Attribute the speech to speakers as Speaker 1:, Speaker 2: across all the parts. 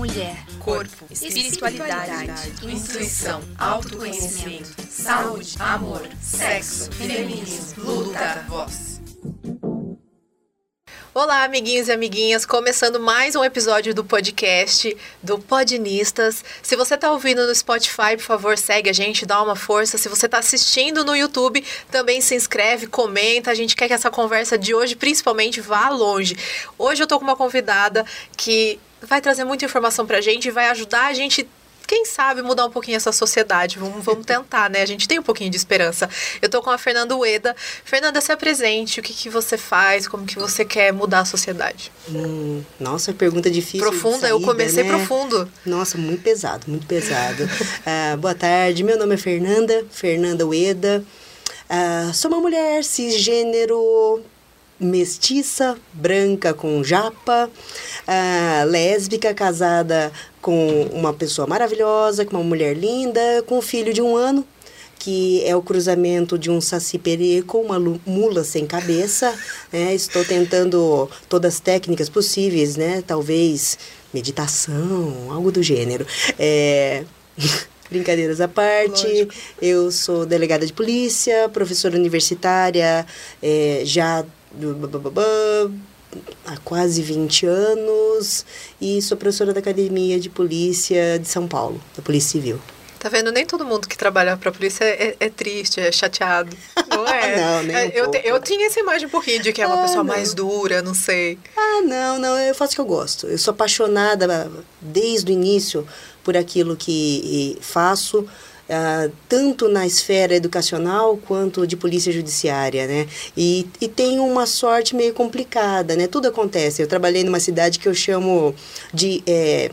Speaker 1: mulher,
Speaker 2: corpo, espiritualidade, intuição, autoconhecimento, saúde, amor, sexo, feminismo, luta, voz.
Speaker 3: Olá, amiguinhos e amiguinhas, começando mais um episódio do podcast do Podnistas. Se você está ouvindo no Spotify, por favor, segue a gente, dá uma força. Se você está assistindo no YouTube, também se inscreve, comenta. A gente quer que essa conversa de hoje, principalmente, vá longe. Hoje eu tô com uma convidada que vai trazer muita informação pra gente e vai ajudar a gente quem sabe mudar um pouquinho essa sociedade. Vamos, vamos tentar, né? A gente tem um pouquinho de esperança. Eu tô com a Fernanda Ueda. Fernanda, se apresente. O que, que você faz? Como que você quer mudar a sociedade?
Speaker 4: Hum, nossa, pergunta difícil.
Speaker 3: Profunda, eu comecei né? profundo.
Speaker 4: Nossa, muito pesado, muito pesado. uh, boa tarde, meu nome é Fernanda, Fernanda Ueda. Uh, sou uma mulher cisgênero, mestiça, branca com japa, uh, lésbica, casada com uma pessoa maravilhosa, com uma mulher linda, com um filho de um ano, que é o cruzamento de um saci perê com uma mula sem cabeça. Né? Estou tentando todas as técnicas possíveis, né? Talvez meditação, algo do gênero. É... Brincadeiras à parte, Lógico. eu sou delegada de polícia, professora universitária, é, já há quase 20 anos e sou professora da Academia de Polícia de São Paulo, da Polícia Civil.
Speaker 3: Tá vendo? Nem todo mundo que trabalha para a polícia é, é, triste, é chateado. Não é?
Speaker 4: não, nem um
Speaker 3: é, eu, te, eu tinha essa imagem um pouquinho de que é uma ah, pessoa não. mais dura, não sei.
Speaker 4: Ah, não, não. Eu faço o que eu gosto. Eu sou apaixonada desde o início por aquilo que faço uh, tanto na esfera educacional quanto de polícia judiciária, né? E, e tem uma sorte meio complicada, né? Tudo acontece. Eu trabalhei numa cidade que eu chamo de... É,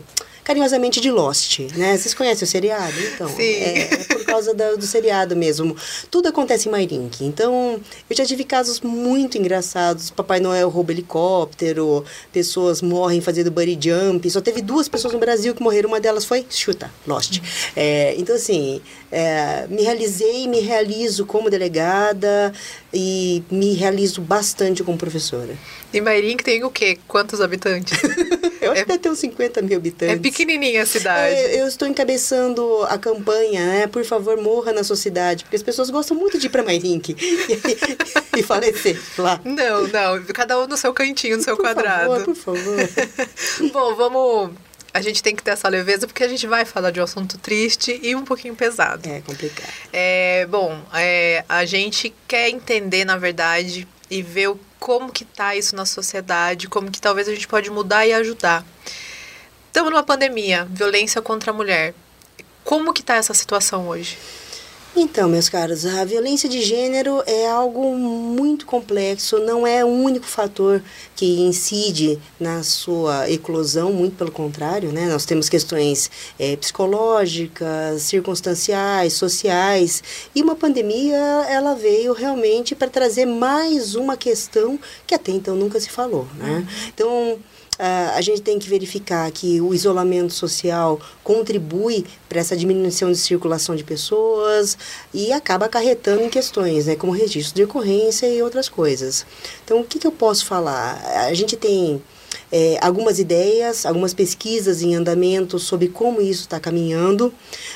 Speaker 4: carinhosamente de Lost, né? Vocês conhecem o seriado? Então,
Speaker 3: Sim.
Speaker 4: É, é por causa do, do, seriado mesmo. Tudo acontece em Mairink. Então, eu já tive casos muito engraçados. Papai Noel rouba helicóptero, pessoas morrem fazendo bungee jump. Só teve duas pessoas no Brasil que morreram. Uma delas foi, chuta, Lost. É, então, assim, é, me realizei, me realizo como delegada e me realizo bastante como professora.
Speaker 3: E Mairink tem o quê? Quantos habitantes?
Speaker 4: Eu acho é, que deve ter uns 50 mil habitantes.
Speaker 3: É pequenininha a cidade.
Speaker 4: É, eu estou encabeçando a campanha, né? Por favor, morra na sua cidade. Porque as pessoas gostam muito de ir para Mairink e, e falecer lá.
Speaker 3: Não, não. Cada um no seu cantinho, no seu
Speaker 4: por
Speaker 3: quadrado.
Speaker 4: Por favor, por favor.
Speaker 3: Bom, vamos a gente tem que ter essa leveza porque a gente vai falar de um assunto triste e um pouquinho pesado.
Speaker 4: É complicado.
Speaker 3: É, bom, é, a gente quer entender, na verdade, e ver o como que tá isso na sociedade, como que talvez a gente pode mudar e ajudar. Estamos numa pandemia, violência contra a mulher. Como que tá essa situação hoje?
Speaker 4: Então, meus caros, a violência de gênero é algo muito complexo, não é o único fator que incide na sua eclosão, muito pelo contrário, né? Nós temos questões é, psicológicas, circunstanciais, sociais, e uma pandemia, ela veio realmente para trazer mais uma questão que até então nunca se falou, né? Então, Uh, a gente tem que verificar que o isolamento social contribui para essa diminuição de circulação de pessoas e acaba acarretando em questões, né, como registro de ocorrência e outras coisas. Então, o que, que eu posso falar? A gente tem é, algumas ideias, algumas pesquisas em andamento sobre como isso está caminhando,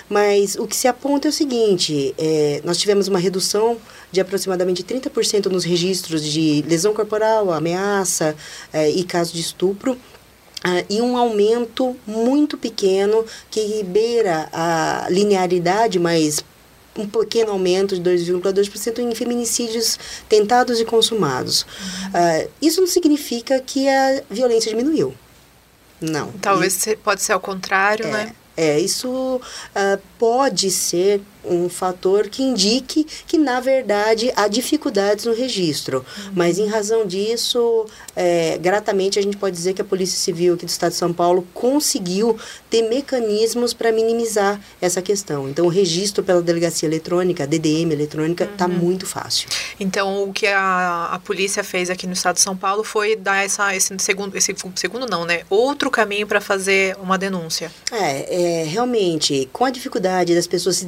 Speaker 4: mas o que se aponta é o seguinte: é, nós tivemos uma redução de aproximadamente 30% nos registros de lesão corporal, ameaça é, e caso de estupro. Uh, e um aumento muito pequeno que beira a linearidade, mas um pequeno aumento de 2,2% em feminicídios tentados e consumados. Uh, isso não significa que a violência diminuiu. Não.
Speaker 3: Talvez e, pode ser ao contrário,
Speaker 4: é,
Speaker 3: né?
Speaker 4: É, isso uh, pode ser um fator que indique que, na verdade, há dificuldades no registro. Uhum. Mas, em razão disso, é, gratamente a gente pode dizer que a Polícia Civil aqui do Estado de São Paulo conseguiu ter mecanismos para minimizar essa questão. Então, o registro pela delegacia eletrônica, DDM eletrônica, está uhum. muito fácil.
Speaker 3: Então, o que a, a polícia fez aqui no Estado de São Paulo foi dar essa, esse segundo, esse segundo não, né? Outro caminho para fazer uma denúncia.
Speaker 4: É, é, realmente, com a dificuldade das pessoas se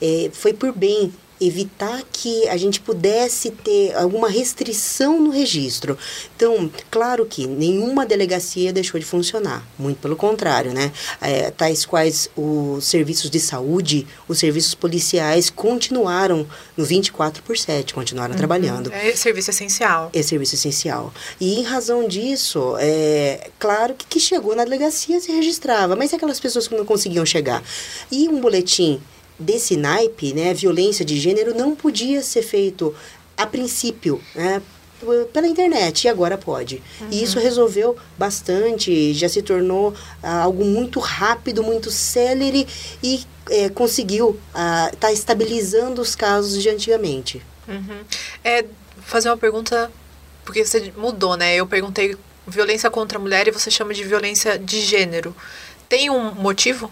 Speaker 4: é, foi por bem evitar que a gente pudesse ter alguma restrição no registro. Então, claro que nenhuma delegacia deixou de funcionar, muito pelo contrário, né? É, tais quais os serviços de saúde, os serviços policiais continuaram no 24 por 7, continuaram uhum. trabalhando.
Speaker 3: É serviço essencial.
Speaker 4: É serviço essencial. E em razão disso, é claro que, que chegou na delegacia se registrava, mas e aquelas pessoas que não conseguiam chegar? E um boletim desse naipe, né, violência de gênero, não podia ser feito a princípio, né, pela internet e agora pode. Uhum. E isso resolveu bastante, já se tornou ah, algo muito rápido, muito célere e é, conseguiu estar ah, tá estabilizando os casos de antigamente.
Speaker 3: Uhum. É fazer uma pergunta porque você mudou, né? Eu perguntei violência contra a mulher e você chama de violência de gênero. Tem um motivo?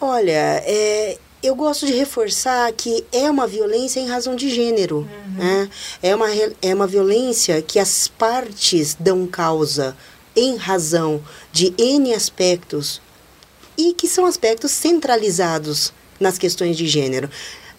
Speaker 4: Olha, é, eu gosto de reforçar que é uma violência em razão de gênero. Uhum. Né? É, uma, é uma violência que as partes dão causa em razão de N aspectos e que são aspectos centralizados nas questões de gênero.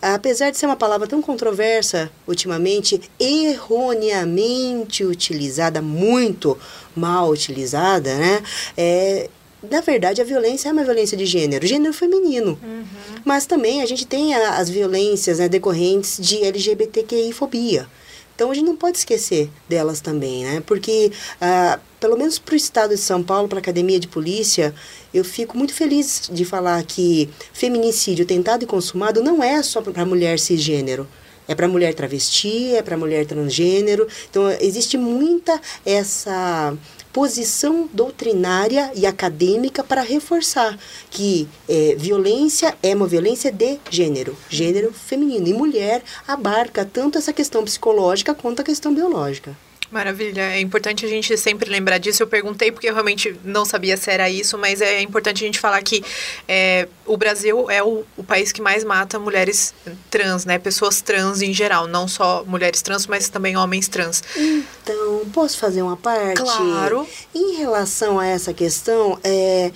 Speaker 4: Apesar de ser uma palavra tão controversa ultimamente, erroneamente utilizada, muito mal utilizada, né? É, na verdade, a violência é uma violência de gênero, gênero feminino. Uhum. Mas também a gente tem a, as violências né, decorrentes de LGBTQI-fobia. Então, a gente não pode esquecer delas também, né? Porque, ah, pelo menos para o estado de São Paulo, para a academia de polícia, eu fico muito feliz de falar que feminicídio tentado e consumado não é só para mulher cisgênero. É para mulher travesti, é para mulher transgênero. Então, existe muita essa posição doutrinária e acadêmica para reforçar que é, violência é uma violência de gênero, gênero feminino. E mulher abarca tanto essa questão psicológica quanto a questão biológica.
Speaker 3: Maravilha. É importante a gente sempre lembrar disso. Eu perguntei porque eu realmente não sabia se era isso, mas é importante a gente falar que é, o Brasil é o, o, país que mais mata mulheres trans, né? Pessoas trans em geral, não só mulheres trans, mas também homens trans.
Speaker 4: Então, posso fazer uma parte?
Speaker 3: Claro.
Speaker 4: Em relação a essa questão, é,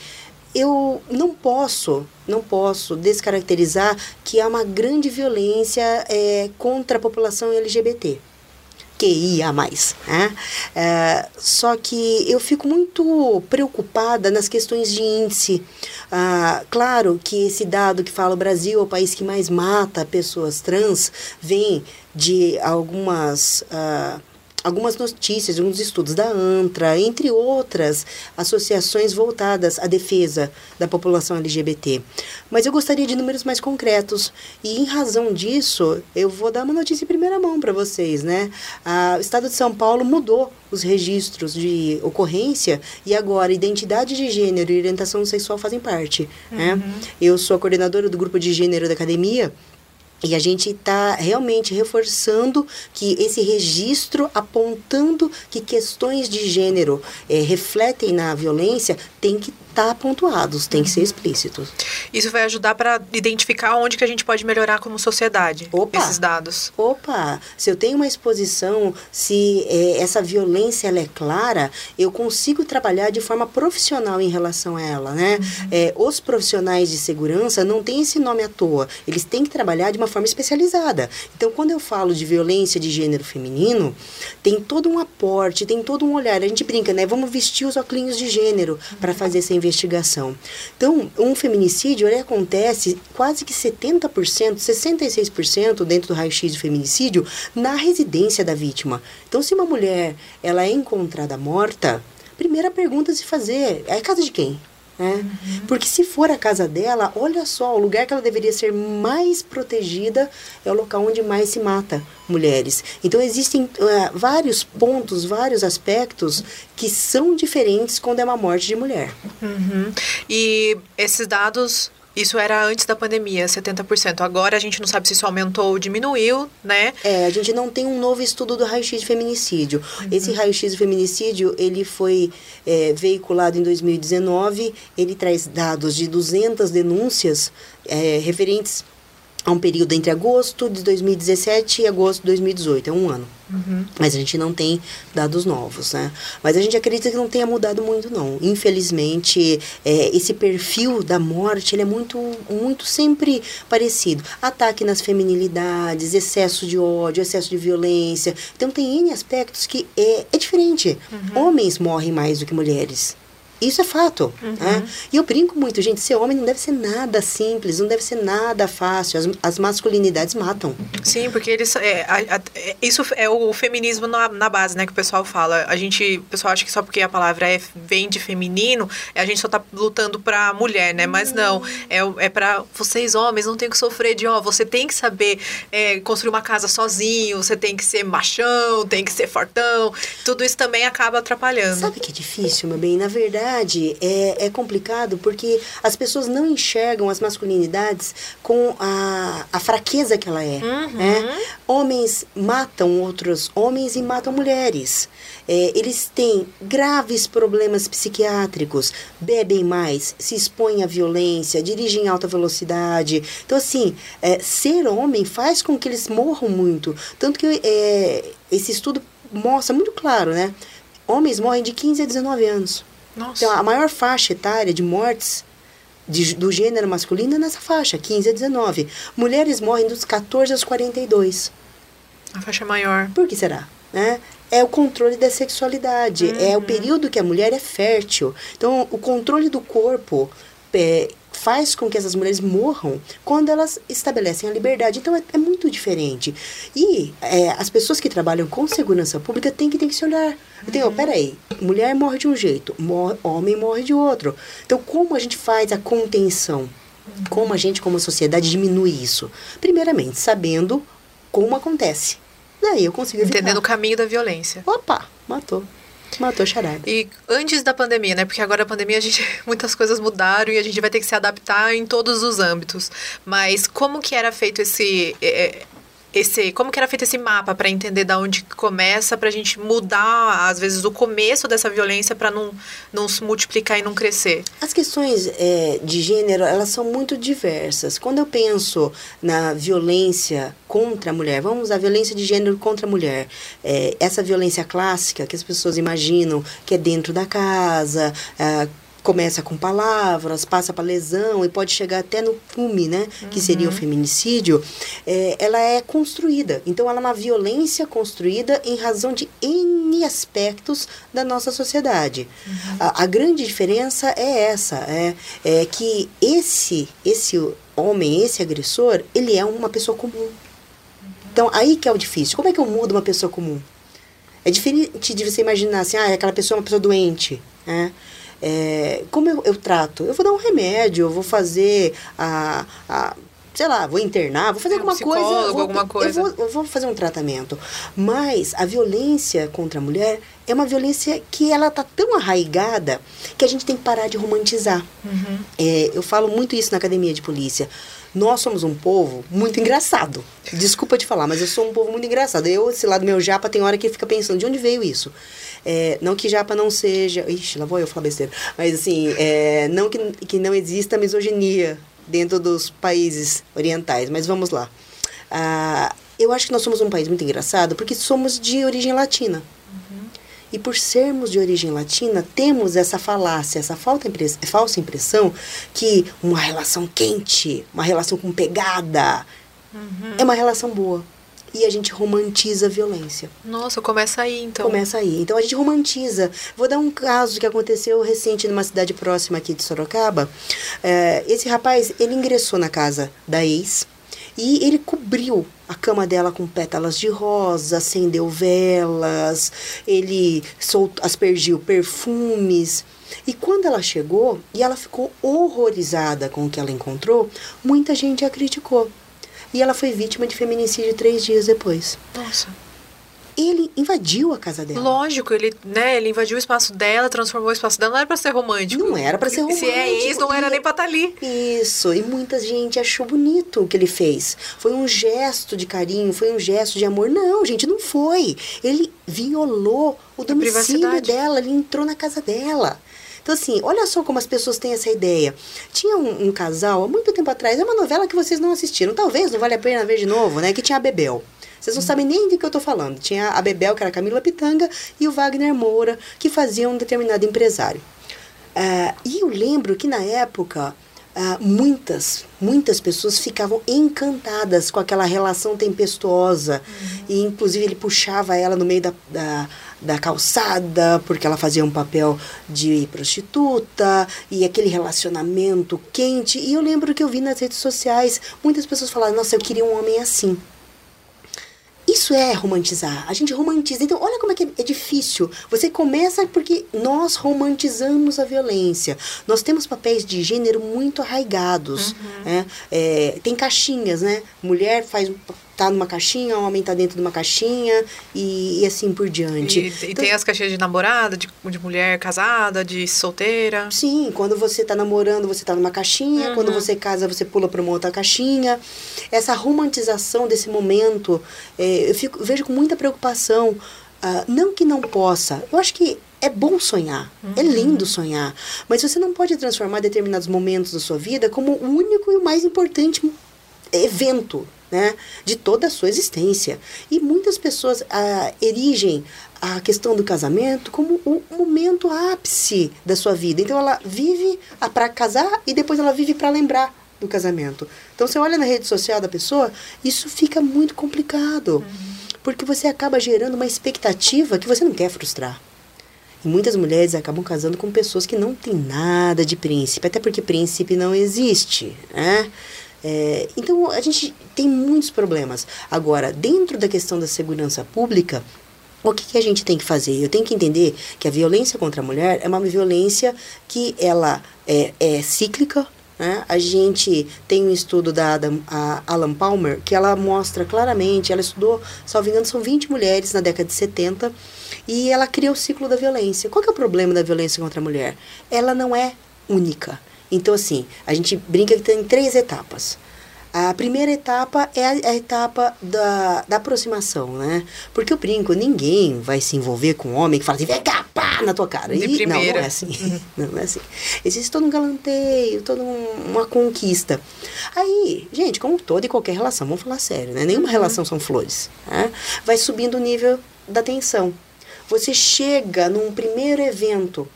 Speaker 4: eu não posso, não posso descaracterizar que há uma grande violência é, contra a população LGBT. QIA+. Né? É, só que eu fico muito preocupada nas questões de índice. Ah, claro que esse dado que fala o Brasil é o país que mais mata pessoas trans vem de algumas... Ah, algumas notícias, alguns estudos da ANTRA, entre outras associações voltadas à defesa da população LGBT. Mas eu gostaria de números mais concretos e, em razão disso, eu vou dar uma notícia em primeira mão para vocês, né? O Estado de São Paulo mudou os registros de ocorrência e agora identidade de gênero e orientação sexual fazem parte. Né? Uhum. Né? Eu sou a coordenadora do grupo de gênero da academia e a gente está realmente reforçando que esse registro apontando que questões de gênero é, refletem na violência tem que tá pontuados, tem que ser explícitos.
Speaker 3: Isso vai ajudar para identificar onde que a gente pode melhorar como sociedade Opa, esses dados.
Speaker 4: Opa, se eu tenho uma exposição, se é, essa violência ela é clara, eu consigo trabalhar de forma profissional em relação a ela, né? Uhum. É, os profissionais de segurança não têm esse nome à toa, eles têm que trabalhar de uma forma especializada. Então, quando eu falo de violência de gênero feminino, tem todo um aporte, tem todo um olhar. A gente brinca, né? Vamos vestir os óculos de gênero para fazer essa investigação. Então, um feminicídio ele acontece quase que 70%, 66% dentro do raio-x do feminicídio na residência da vítima. Então, se uma mulher ela é encontrada morta, primeira pergunta a se fazer é a casa de quem? Né? Uhum. Porque se for a casa dela, olha só, o lugar que ela deveria ser mais protegida é o local onde mais se mata mulheres. Então existem uh, vários pontos, vários aspectos que são diferentes quando é uma morte de mulher.
Speaker 3: Uhum. E esses dados isso era antes da pandemia, 70%. Agora a gente não sabe se isso aumentou ou diminuiu, né?
Speaker 4: É, a gente não tem um novo estudo do raio-x de feminicídio. Uhum. Esse raio-x de feminicídio, ele foi é, veiculado em 2019. Ele traz dados de 200 denúncias é, referentes Há um período entre agosto de 2017 e agosto de 2018, é um ano.
Speaker 3: Uhum.
Speaker 4: Mas a gente não tem dados novos, né? Mas a gente acredita que não tenha mudado muito, não. Infelizmente, é, esse perfil da morte, ele é muito, muito sempre parecido. Ataque nas feminilidades, excesso de ódio, excesso de violência. Então, tem N aspectos que é, é diferente. Homens morrem mais do que mulheres. Isso é fato. Né? E eu brinco muito, gente, ser homem não deve ser nada simples, não deve ser nada fácil. As, as masculinidades matam.
Speaker 3: Sim, porque eles. É, a- a- é, isso é o feminismo na, na base, né? Que o pessoal fala. A gente. O pessoal acha que só porque a palavra é, vem de feminino, a gente só tá lutando pra mulher, né? Mas não. É, o- é pra vocês, homens, não tem que sofrer de, ó, você tem que saber é, construir uma casa sozinho, você tem que ser machão, tem que ser fortão. Tudo isso também acaba atrapalhando.
Speaker 4: Sabe que é difícil, meu bem? Na verdade, é, é complicado porque as pessoas não enxergam as masculinidades com a, a fraqueza que ela é. né? Homens matam outros homens e matam mulheres. É, eles têm graves problemas psiquiátricos, bebem mais, se expõem à violência, dirigem em alta velocidade. Então, assim, é, ser homem faz com que eles morram muito. Tanto que é, esse estudo mostra muito claro, né? Homens morrem de 15 a 19 anos.
Speaker 3: Nossa.
Speaker 4: Então, a maior faixa etária de mortes de- do gênero masculino é nessa faixa, 15 a 19. Mulheres morrem dos 14 aos 42.
Speaker 3: A faixa maior.
Speaker 4: Por que será? Né? É o controle da sexualidade, é o período que a mulher é fértil. Então, o controle do corpo é, faz com que essas mulheres morram quando elas estabelecem a liberdade. Então, é, é muito diferente. E é, as pessoas que trabalham com segurança pública têm que, têm que se olhar. Então, peraí, mulher morre de um jeito, homem morre de outro. Então, como a gente faz a contenção? Como a gente, como sociedade, diminui isso? Primeiramente, sabendo como acontece. Daí eu consigo evitar.
Speaker 3: Entendendo o caminho da violência.
Speaker 4: Opa, matou. Matou charada.
Speaker 3: E antes da pandemia, né? Porque agora a pandemia a gente muitas coisas mudaram e a gente vai ter que se adaptar em todos os âmbitos. Mas como que era feito esse é, esse como que era feito esse mapa para entender da onde começa pra gente mudar às vezes o começo dessa violência para não não se multiplicar e não crescer?
Speaker 4: As questões é, de gênero, elas são muito diversas. Quando eu penso na violência contra a mulher, vamos usar violência de gênero contra a mulher. É, essa violência clássica que as pessoas imaginam que é dentro da casa, ah, começa com palavras, passa para lesão e pode chegar até no fume, né? Que seria o feminicídio. É, ela é construída. Então, ela é uma violência construída em razão de N aspectos da nossa sociedade. A, a grande diferença é essa, é, é que esse, esse homem, esse agressor, ele é uma pessoa comum. Então, aí que é o difícil. Como é que eu mudo uma pessoa comum? É diferente de você imaginar assim, ah, aquela pessoa é uma pessoa doente, né? É, como eu, eu trato? Eu vou dar um remédio, eu vou fazer a, a sei lá, vou internar, vou fazer
Speaker 3: É, um
Speaker 4: alguma coisa. vou-
Speaker 3: alguma coisa.
Speaker 4: Eu vou, eu vou fazer um tratamento. Mas a violência contra a mulher é uma violência que ela tá tão arraigada que a gente tem que parar de romantizar. É, eu falo muito isso na academia de polícia. Nós somos um povo muito engraçado. Desculpa te falar, mas eu sou um povo muito engraçado. Eu, esse lado meu japa, tem hora que fica pensando, de onde veio isso? É, não que japa não seja... Ixi, lá vou eu falar besteira. Mas assim, é, não que, que não exista misoginia dentro dos países orientais. Mas vamos lá. Ah, eu acho que nós somos um país muito engraçado porque somos de origem latina. E por sermos de origem latina, temos essa falácia, essa impre- falsa impressão que uma relação quente, uma relação com pegada, é uma relação boa. E a gente romantiza a violência.
Speaker 3: Nossa, começa aí então.
Speaker 4: Começa aí. Então a gente romantiza. Vou dar um caso que aconteceu recente numa cidade próxima aqui de Sorocaba. É, esse rapaz, ele ingressou na casa da ex e ele cobriu a cama dela com pétalas de rosa, acendeu velas, ele soltou, aspergiu perfumes. E quando ela chegou e ela ficou horrorizada com o que ela encontrou, muita gente a criticou. E ela foi vítima de feminicídio três dias depois.
Speaker 3: Nossa.
Speaker 4: Ele invadiu a casa dela.
Speaker 3: Lógico, ele, né, ele invadiu o espaço dela, transformou o espaço dela, não era pra ser romântico.
Speaker 4: Não era pra ser
Speaker 3: Se é
Speaker 4: romântico,
Speaker 3: ex, não era
Speaker 4: e-
Speaker 3: nem pra estar ali.
Speaker 4: Isso, e muita gente achou bonito o que ele fez. Foi um gesto de carinho, foi um gesto de amor. Não, gente, não foi. Ele violou o domicílio dela, ele entrou na casa dela. Então, assim, olha só como as pessoas têm essa ideia. Tinha um, um casal, há muito tempo atrás, é uma novela que vocês não assistiram, talvez não vale a pena ver de novo, né? Que tinha a Bebel. Vocês não sabem nem de que eu tô falando. Tinha a Bebel, que era a Camila Pitanga, e o Wagner Moura, que faziam um determinado empresário. Uh, e eu lembro que na época ah, muitas, muitas pessoas ficavam encantadas com aquela relação tempestuosa. Uhum. E, inclusive, ele puxava ela no meio da, da, da, calçada, porque ela fazia um papel de prostituta, e aquele relacionamento quente. E eu lembro que eu vi nas redes sociais muitas pessoas falarem: Nossa, eu queria um homem assim. Isso é romantizar. A gente romantiza. Então, olha como é que é difícil. Você começa porque nós romantizamos a violência. Nós temos papéis de gênero muito arraigados. Uhum. Né? É, tem caixinhas, né? Mulher faz tá numa caixinha, o homem tá dentro de uma caixinha e, e assim por diante.
Speaker 3: E, e então, tem as caixinhas de namorada, de, de mulher casada, de solteira.
Speaker 4: Sim, quando você tá namorando, você tá numa caixinha, uhum. quando você casa, você pula para uma outra caixinha. Essa romantização desse momento, é, eu fico, vejo com muita preocupação. Uh, não que não possa, eu acho que é bom sonhar, é uhum. é lindo sonhar, mas você não pode transformar determinados momentos da sua vida como o único e o mais importante evento né, de toda a sua existência. E muitas pessoas ah, erigem a questão do casamento como o momento ápice da sua vida. Então ela vive para casar e depois ela vive para lembrar do casamento. Então você olha na rede social da pessoa, isso fica muito complicado. Uhum. Porque você acaba gerando uma expectativa que você não quer frustrar. E muitas mulheres acabam casando com pessoas que não têm nada de príncipe, até porque príncipe não existe, né? É, então, a gente tem muitos problemas. Agora, dentro da questão da segurança pública, o que, que, a gente tem que fazer? Eu tenho que entender que a violência contra a mulher é uma violência que ela é, é cíclica. Né? A gente tem um estudo da Adam, Alan Palmer que ela mostra claramente, ela estudou, salvo engano, são 20 mulheres na década de 70 e ela cria o ciclo da violência. Qual que é o problema da violência contra a mulher? Ela não é única. Então, assim, a gente brinca que tem três etapas. A primeira etapa é a, etapa da, da aproximação, né? Porque eu brinco, ninguém vai se envolver com um homem que fala assim, vem cá, pá, na tua cara.
Speaker 3: De
Speaker 4: e,
Speaker 3: primeira.
Speaker 4: Não, não é assim. Uhum. não, não é assim. Existe todo um galanteio, toda um, uma conquista. Aí, gente, como toda e qualquer relação, vamos falar sério, né? Nenhuma uhum. relação são flores. Né? Vai subindo o nível da tensão. Você chega num primeiro evento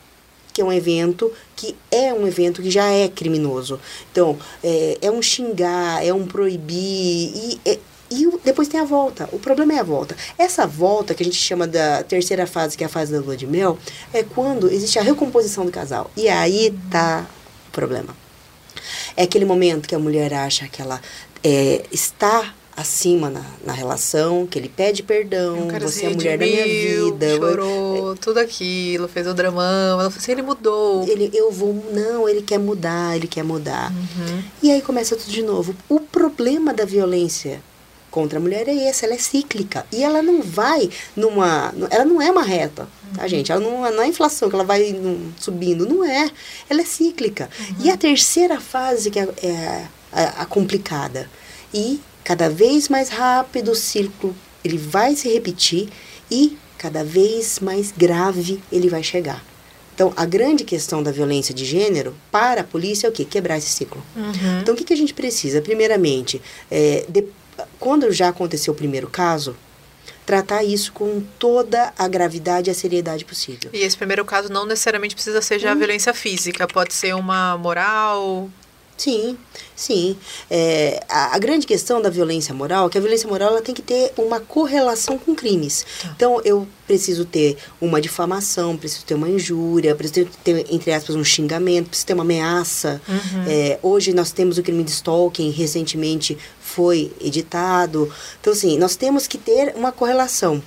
Speaker 4: que é um evento que é um evento que já é criminoso. Então, é, é um xingar, é um proibir, e, é, e depois tem a volta. O problema é a volta. Essa volta, que a gente chama da terceira fase, que é a fase da lua de mel, é quando existe a recomposição do casal. E aí tá o problema. É aquele momento que a mulher acha que ela é, está acima na, na relação, que ele pede perdão, você é a mulher da minha vida.
Speaker 3: Chorou, eu, tudo aquilo, fez o dramão, ela falou assim, ele mudou.
Speaker 4: Ele, eu vou, não, ele quer mudar, ele quer mudar. Uhum. E aí começa tudo de novo. O problema da violência contra a mulher é esse, ela é cíclica. E ela não vai numa. Ela não é uma reta, tá, uhum. gente? Ela não, não é inflação, que ela vai subindo. Não é. Ela é cíclica. Uhum. E a terceira fase, que é, é a, a complicada. E Cada vez mais rápido o círculo ele vai se repetir e cada vez mais grave ele vai chegar. Então, a grande questão da violência de gênero para a polícia é o quê? Quebrar esse ciclo. Uhum. Então, o que, que a gente precisa? Primeiramente, é, de, quando já aconteceu o primeiro caso, tratar isso com toda a gravidade e a seriedade possível.
Speaker 3: E esse primeiro caso não necessariamente precisa ser já hum. violência física, pode ser uma moral,
Speaker 4: Sim, sim. É, a, a, grande questão da violência moral é que a violência moral ela tem que ter uma correlação com crimes. Tá. Então, eu preciso ter uma difamação, preciso ter uma injúria, preciso ter, entre aspas, um xingamento, preciso ter uma ameaça. Uhum. É, hoje nós temos o crime de stalking, recentemente foi editado. Então, assim, nós temos que ter uma correlação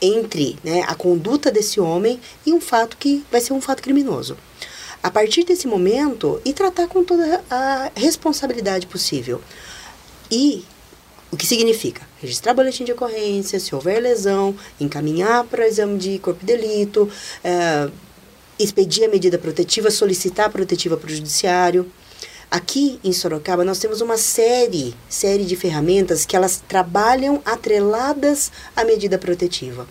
Speaker 4: entre né, a conduta desse homem e um fato que vai ser um fato criminoso a partir desse momento e tratar com toda a responsabilidade possível. E o que significa? Registrar boletim de ocorrência, se houver lesão, encaminhar para exame de corpo de delito, é, expedir a medida protetiva, solicitar a protetiva para o judiciário. Aqui em Sorocaba nós temos uma série, série de ferramentas que elas trabalham atreladas à medida protetiva.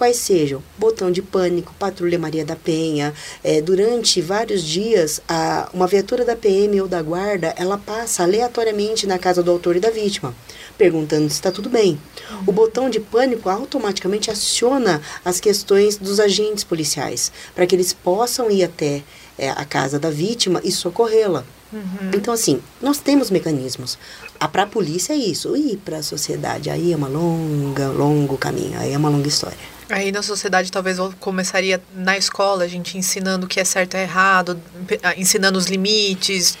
Speaker 4: Quais sejam botão de pânico, patrulha Maria da Penha. É, durante vários dias, a, uma viatura da PM ou da guarda, ela passa aleatoriamente na casa do autor e da vítima, perguntando se está tudo bem. O botão de pânico automaticamente aciona as questões dos agentes policiais, para que eles possam ir até é, a casa da vítima e socorrê-la. Uhum. Então, assim, nós temos mecanismos. Para a polícia é isso. E para a sociedade, aí é uma longa, longo caminho. Aí é uma longa história.
Speaker 3: Aí na sociedade talvez começaria na escola, a gente ensinando o que é certo e errado, ah, ensinando os limites,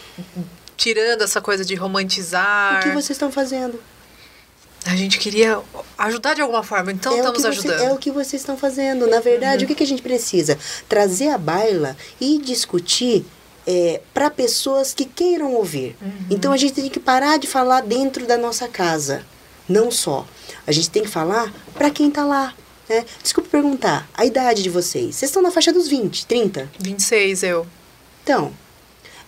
Speaker 3: tirando essa coisa de romantizar.
Speaker 4: O que vocês estão fazendo?
Speaker 3: A gente queria ajudar de alguma forma, então
Speaker 4: é
Speaker 3: estamos
Speaker 4: você,
Speaker 3: ajudando.
Speaker 4: É o que vocês estão fazendo. Na verdade, uhum. o que, que a gente precisa? Trazer a baila e discutir é, para pessoas que queiram ouvir. Uhum. Então a gente tem que parar de falar dentro da nossa casa. Não só. A gente tem que falar para quem está lá. Né? Desculpa perguntar, a idade de vocês. Vocês estão na faixa dos 20, 30?
Speaker 3: 26, eu.
Speaker 4: Então,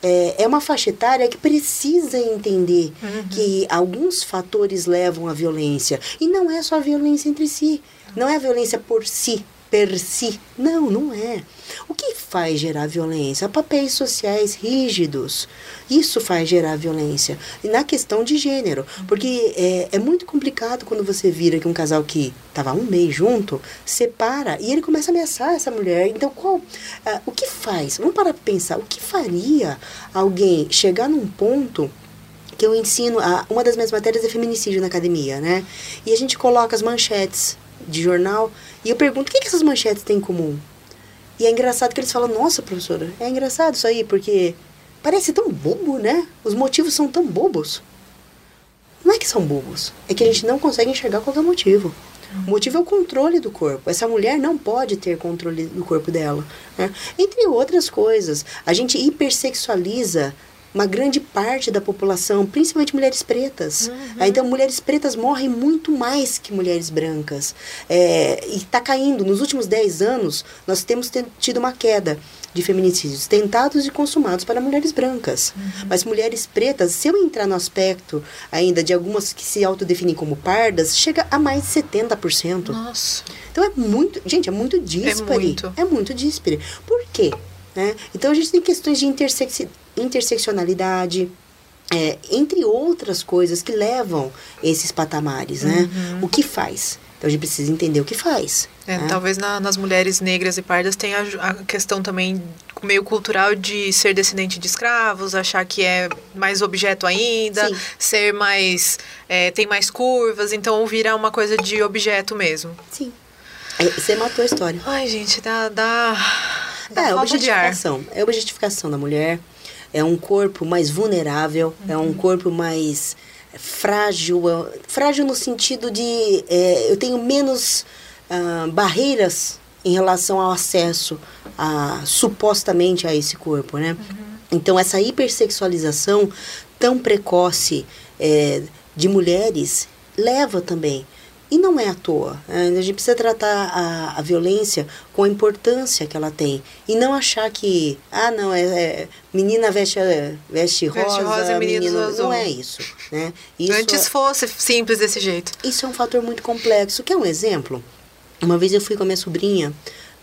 Speaker 4: é, é uma faixa etária que precisa entender uhum. que alguns fatores levam à violência. E não é só a violência entre si. Não é a violência por si, per si. Não, não é. O que faz gerar violência? Papéis sociais rígidos. Isso faz gerar violência. E na questão de gênero. Porque é, é muito complicado quando você vira que um casal que estava um mês junto separa e ele começa a ameaçar essa mulher. Então, qual, uh, o que faz? Vamos parar para pensar. O que faria alguém chegar num ponto que eu ensino, a, uma das minhas matérias é feminicídio na academia, né? E a gente coloca as manchetes de jornal e eu pergunto, o que, que essas manchetes têm em comum? E é engraçado que eles falam, nossa, professora, é engraçado isso aí, porque parece tão bobo, né? Os motivos são tão bobos. Não é que são bobos, é que a gente não consegue enxergar qualquer motivo. O motivo é o controle do corpo. Essa mulher não pode ter controle do corpo dela. Né? Entre outras coisas, a gente hipersexualiza uma grande parte da população, principalmente mulheres pretas. Uhum. Então, mulheres pretas morrem muito mais que mulheres brancas. É, e está caindo. Nos últimos 10 anos, nós temos tido uma queda de feminicídios tentados e consumados para mulheres brancas. Uhum. Mas mulheres pretas, se eu entrar no aspecto ainda de algumas que se autodefinem como pardas, chega a mais de 70%.
Speaker 3: Nossa.
Speaker 4: Então é muito, gente, é muito díspare. É muito, é muito díspare. Por quê? Né? Então a gente tem questões de intersecção interseccionalidade, é, entre outras coisas que levam esses patamares, né? Uhum. O que faz? Então a gente precisa entender o que faz.
Speaker 3: É, né? Talvez na, nas mulheres negras e pardas tenha a, a, questão também meio cultural de ser descendente de escravos, achar que é mais objeto ainda, Sim. ser mais. É, tem mais curvas, então virar uma coisa de objeto mesmo.
Speaker 4: Sim. É, você matou a história.
Speaker 3: Ai, gente, dá. dá, dá
Speaker 4: é, objetificação. É objetificação da mulher é um corpo mais vulnerável, uhum. é um corpo mais frágil, é, frágil no sentido de é, eu tenho menos uh, barreiras em relação ao acesso a, supostamente a esse corpo, né? Uhum. Então essa hipersexualização tão precoce é, de mulheres leva também e não é à toa. É, a gente precisa tratar a, a, violência com a importância que ela tem. E não achar que, ah, não, é, é menina veste, veste rosa, veste rosa menino, azul. Não é isso. Né? isso
Speaker 3: Antes
Speaker 4: é,
Speaker 3: fosse simples desse jeito.
Speaker 4: Isso é um fator muito complexo. Quer um exemplo? Uma vez eu fui com a minha sobrinha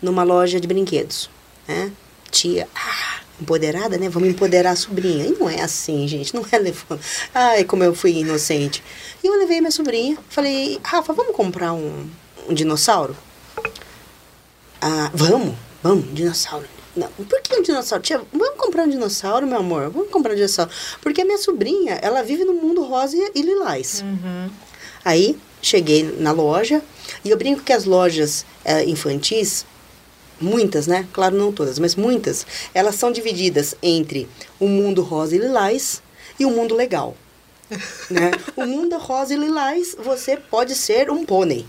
Speaker 4: numa loja de brinquedos. Né? Tia, ah, empoderada, né? Vamos empoderar a sobrinha. E não é assim, gente. Não é levando. Ai, como eu fui inocente. E eu levei minha sobrinha. Falei, Rafa, vamos comprar um, um dinossauro? Ah, vamos, vamos, dinossauro. Não, por que um dinossauro? Tia, vamos comprar um dinossauro, meu amor. Vamos comprar um dinossauro. Porque a minha sobrinha, ela vive no mundo rosa e lilás. Uhum. Aí, cheguei na loja. E eu brinco que as lojas é, infantis, muitas, né? Claro, não todas, mas muitas, elas são divididas entre o mundo rosa e lilás e o mundo legal. né? O mundo rosa e lilás, você pode ser um pônei.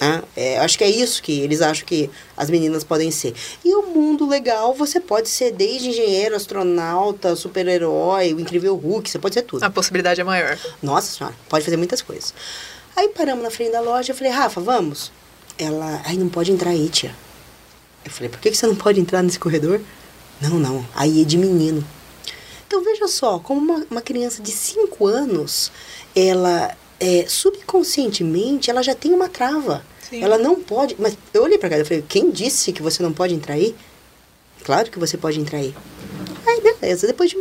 Speaker 4: Né? É, acho que é isso que eles acham que as meninas podem ser. E o mundo legal, você pode ser desde engenheiro, astronauta, super-herói, o incrível Hulk, você pode ser tudo.
Speaker 3: A possibilidade é maior.
Speaker 4: Nossa senhora, pode fazer muitas coisas. Aí paramos na frente da loja, eu falei, Rafa, vamos? Ela, ai, não pode entrar aí, tia. Eu falei, por que você não pode entrar nesse corredor? Não, não, aí é de menino. Então veja só, como uma, uma criança de 5 anos, ela é, subconscientemente ela já tem uma trava. Sim. Ela não pode. Mas eu olhei pra cá e falei: quem disse que você não pode entrar aí? Claro que você pode entrar aí. Aí, beleza. Depois de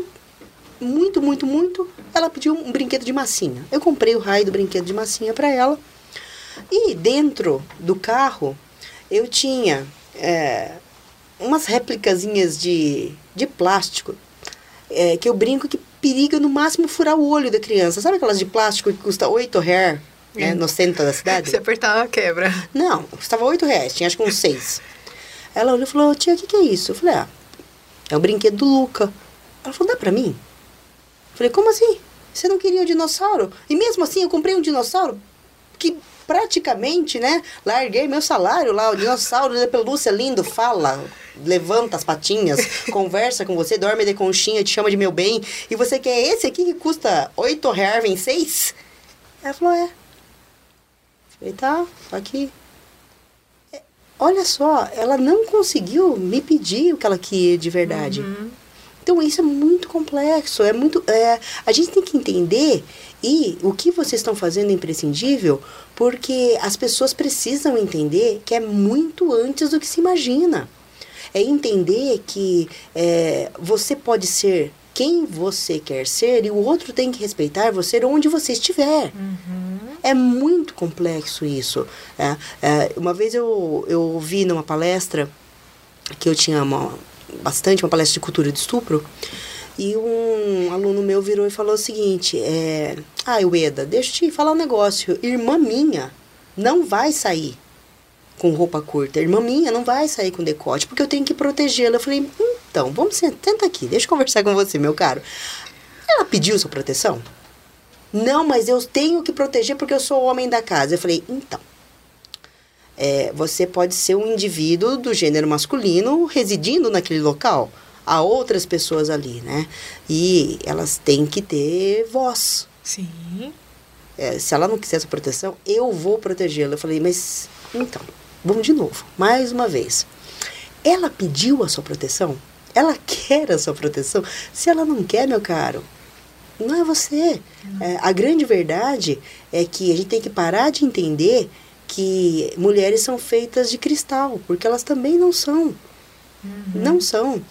Speaker 4: muito, muito, muito, ela pediu um brinquedo de massinha. Eu comprei o raio do brinquedo de massinha para ela. E dentro do carro, eu tinha é, umas réplicazinhas de, de plástico é, que eu brinco que periga no máximo furar o olho da criança. Sabe aquelas de plástico que custa 8 reais né, no centro da cidade?
Speaker 3: Se apertar, quebra.
Speaker 4: Não, custava 8 reais, tinha acho que uns 6. Ela olhou e falou, tia, o que, que é isso? Eu falei, ah, é o brinquedo do Luca. Ela falou, dá pra mim? Eu falei, como assim? Você não queria o dinossauro? E mesmo assim eu comprei um dinossauro que praticamente, né? Larguei meu salário lá, o dinossauro da pelúcia lindo, fala, levanta as patinhas, conversa com você, dorme de conchinha, te chama de meu bem. E você quer esse aqui que custa 8 reais, vem 6? Ela falou, é. Falei, tá, tá aqui. É, olha só, ela não conseguiu me pedir o que ela queria de verdade. Uhum. Então isso é muito complexo, é muito. É, a gente tem que entender e o que vocês estão fazendo é imprescindível, porque as pessoas precisam entender que é muito antes do que se imagina. É entender que é, você pode ser quem você quer ser e o outro tem que respeitar você onde você estiver. Uhum. É muito complexo isso. É, é, uma vez eu, eu ouvi numa palestra que eu tinha uma, bastante, uma palestra de cultura de estupro. E um aluno meu virou e falou o seguinte: é, Ah, Ueda, deixa eu te falar um negócio. Irmã minha não vai sair com roupa curta. Irmã minha não vai sair com decote, porque eu tenho que protegê-la. Eu falei: Então, vamos sentar aqui, deixa eu conversar com você, meu caro. Ela pediu sua proteção? Não, mas eu tenho que proteger porque eu sou o homem da casa. Eu falei: Então é, você pode ser um indivíduo do gênero masculino residindo naquele local. Há outras pessoas ali, né? E elas têm que ter voz.
Speaker 3: Sim.
Speaker 4: É, se ela não quiser essa proteção, eu vou protegê-la. Eu falei, mas então, vamos de novo, mais uma vez. Ela pediu a sua proteção? Ela quer a sua proteção? Se ela não quer, meu caro, não é você. É, a grande verdade é que a gente tem que parar de entender que mulheres são feitas de cristal, porque elas também não são. Uhum. Não são.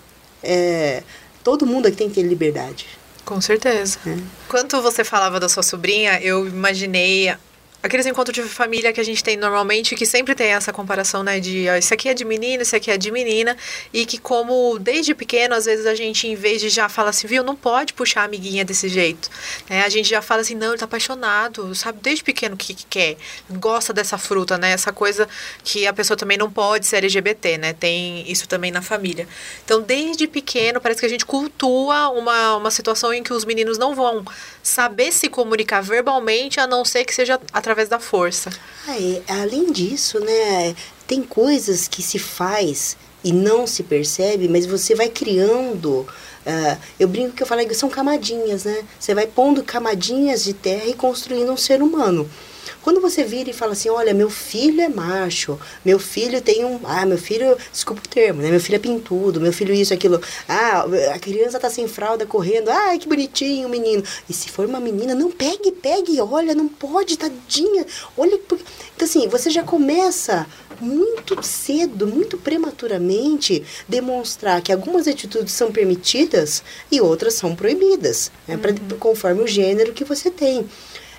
Speaker 4: É, todo mundo aqui tem que ter liberdade.
Speaker 3: Com certeza. É. Quando você falava da sua sobrinha, eu imaginei aqueles encontros de família que a gente tem normalmente, que sempre tem essa comparação, né, de ó, isso aqui é de menino, isso aqui é de menina, e que como desde pequeno, às vezes a gente, em vez de já falar assim, viu, não pode puxar a amiguinha desse jeito, né, a gente já fala assim, não, ele tá apaixonado, sabe, desde pequeno o que, que quer, gosta dessa fruta, né, essa coisa que a pessoa também não pode ser LGBT, né, tem isso também na família. Então, desde pequeno, parece que a gente cultua uma, uma situação em que os meninos não vão saber se comunicar verbalmente, a não ser que seja através da força.
Speaker 4: É, além disso, né, tem coisas que se faz e não se percebe, mas você vai criando. Uh, eu brinco que eu falo que são camadinhas, né? Você vai pondo camadinhas de terra e construindo um ser humano. Quando você vira e fala assim, olha, meu filho é macho, meu filho tem um. Ah, meu filho, desculpa o termo, né? Meu filho é pintudo, meu filho isso, aquilo. Ah, a criança tá sem fralda correndo. Ai, que bonitinho, menino. E se for uma menina, não pegue, pegue, olha, não pode, tadinha. Olha. Então, assim, você já começa muito cedo, muito prematuramente, demonstrar que algumas atitudes são permitidas e outras são proibidas, né? Pra, uhum. conforme o gênero que você tem.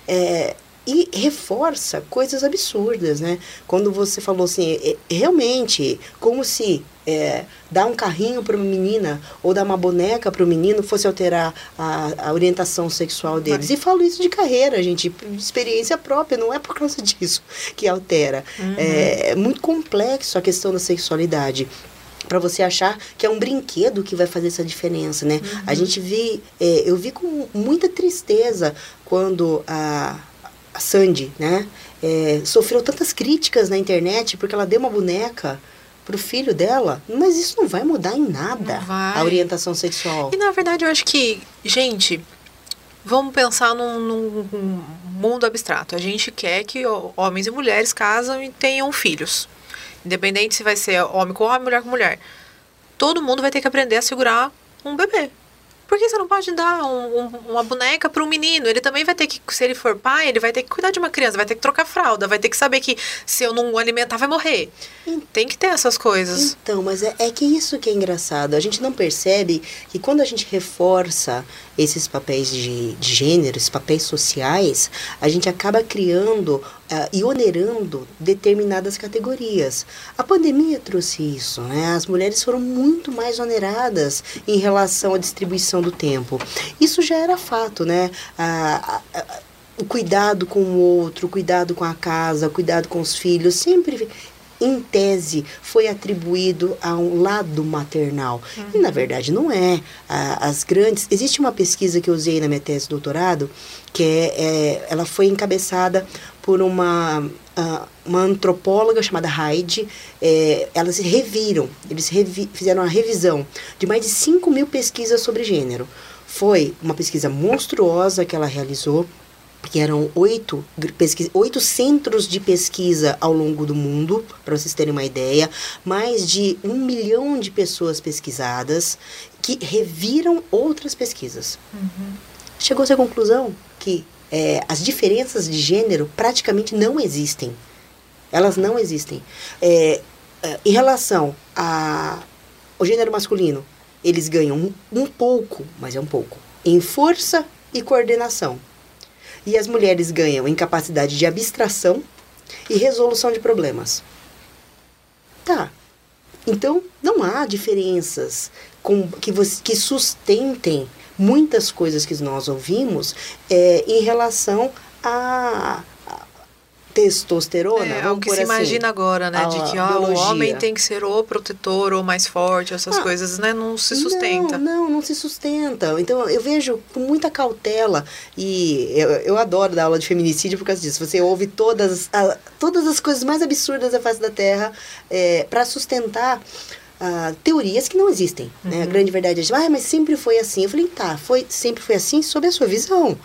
Speaker 4: É, e reforça coisas absurdas, né? Quando você falou assim, é, realmente, como se é, dar um carrinho para uma menina ou dar uma boneca para o menino fosse alterar a, a orientação sexual deles. Vai. E falo isso de carreira, gente, experiência própria, não é por causa disso que altera. Uhum. É, é muito complexo a questão da sexualidade para você achar que é um brinquedo que vai fazer essa diferença, né? Uhum. A gente vi, é, eu vi com muita tristeza quando a a Sandy, né? É, sofreu tantas críticas na internet porque ela deu uma boneca pro filho dela, mas isso não vai mudar em nada a orientação sexual.
Speaker 3: E na verdade eu acho que, gente, vamos pensar num, num, mundo abstrato. A gente quer que homens e mulheres casam e tenham filhos. Independente se vai ser homem com homem, mulher com mulher. Todo mundo vai ter que aprender a segurar um bebê. Por que você não pode dar um, um, uma boneca para um menino? Ele também vai ter que, se ele for pai, ele vai ter que cuidar de uma criança, vai ter que trocar fralda, vai ter que saber que se eu não alimentar, vai morrer. Tem que ter essas coisas.
Speaker 4: Então, mas é, é que isso que é engraçado. A gente não percebe que quando a gente reforça esses papéis de, de gênero, esses papéis sociais, a gente acaba criando uh, e onerando determinadas categorias. A pandemia trouxe isso, né? As mulheres foram muito mais oneradas em relação à distribuição do tempo. Isso já era fato, né? o cuidado com o outro, o cuidado com a casa, o cuidado com os filhos, sempre em tese, foi atribuído a um lado maternal. Uhum. E, na verdade, não é. as grandes... Existe uma pesquisa que eu usei na minha tese de doutorado, que é, é ela foi encabeçada por uma, uma antropóloga chamada Heidi. É, elas reviram, eles revi, fizeram uma revisão de mais de 5 mil pesquisas sobre gênero. Foi uma pesquisa monstruosa que ela realizou que eram oito, oito centros de pesquisa ao longo do mundo, para vocês terem uma ideia, mais de um milhão de pessoas pesquisadas que reviram outras pesquisas. Uhum. Chegou-se à conclusão que é, as diferenças de gênero praticamente não existem. Elas não existem. É, é em relação ao gênero masculino, eles ganham um, um pouco, mas é um pouco, em força e coordenação e as mulheres ganham em capacidade de abstração e resolução de problemas. Tá. Então, não há diferenças com, que, você, que sustentem muitas coisas que nós ouvimos é, em relação a, testosterona.
Speaker 3: É, o que se assim, imagina agora, né? De que ó, o homem tem que ser ou protetor ou mais forte, essas ah, coisas, né? Não se sustenta.
Speaker 4: Não, não, não, se sustenta. Então eu vejo com muita cautela e eu, eu adoro dar aula de feminicídio por causa disso. Você ouve todas, a, todas as coisas mais absurdas da face da Terra é, para sustentar. Uh, teorias que não existem. Uhum. Né? A uhum. grande verdade é, ah, mas sempre foi assim. Eu falei, tá, foi, sempre foi assim sob a sua visão.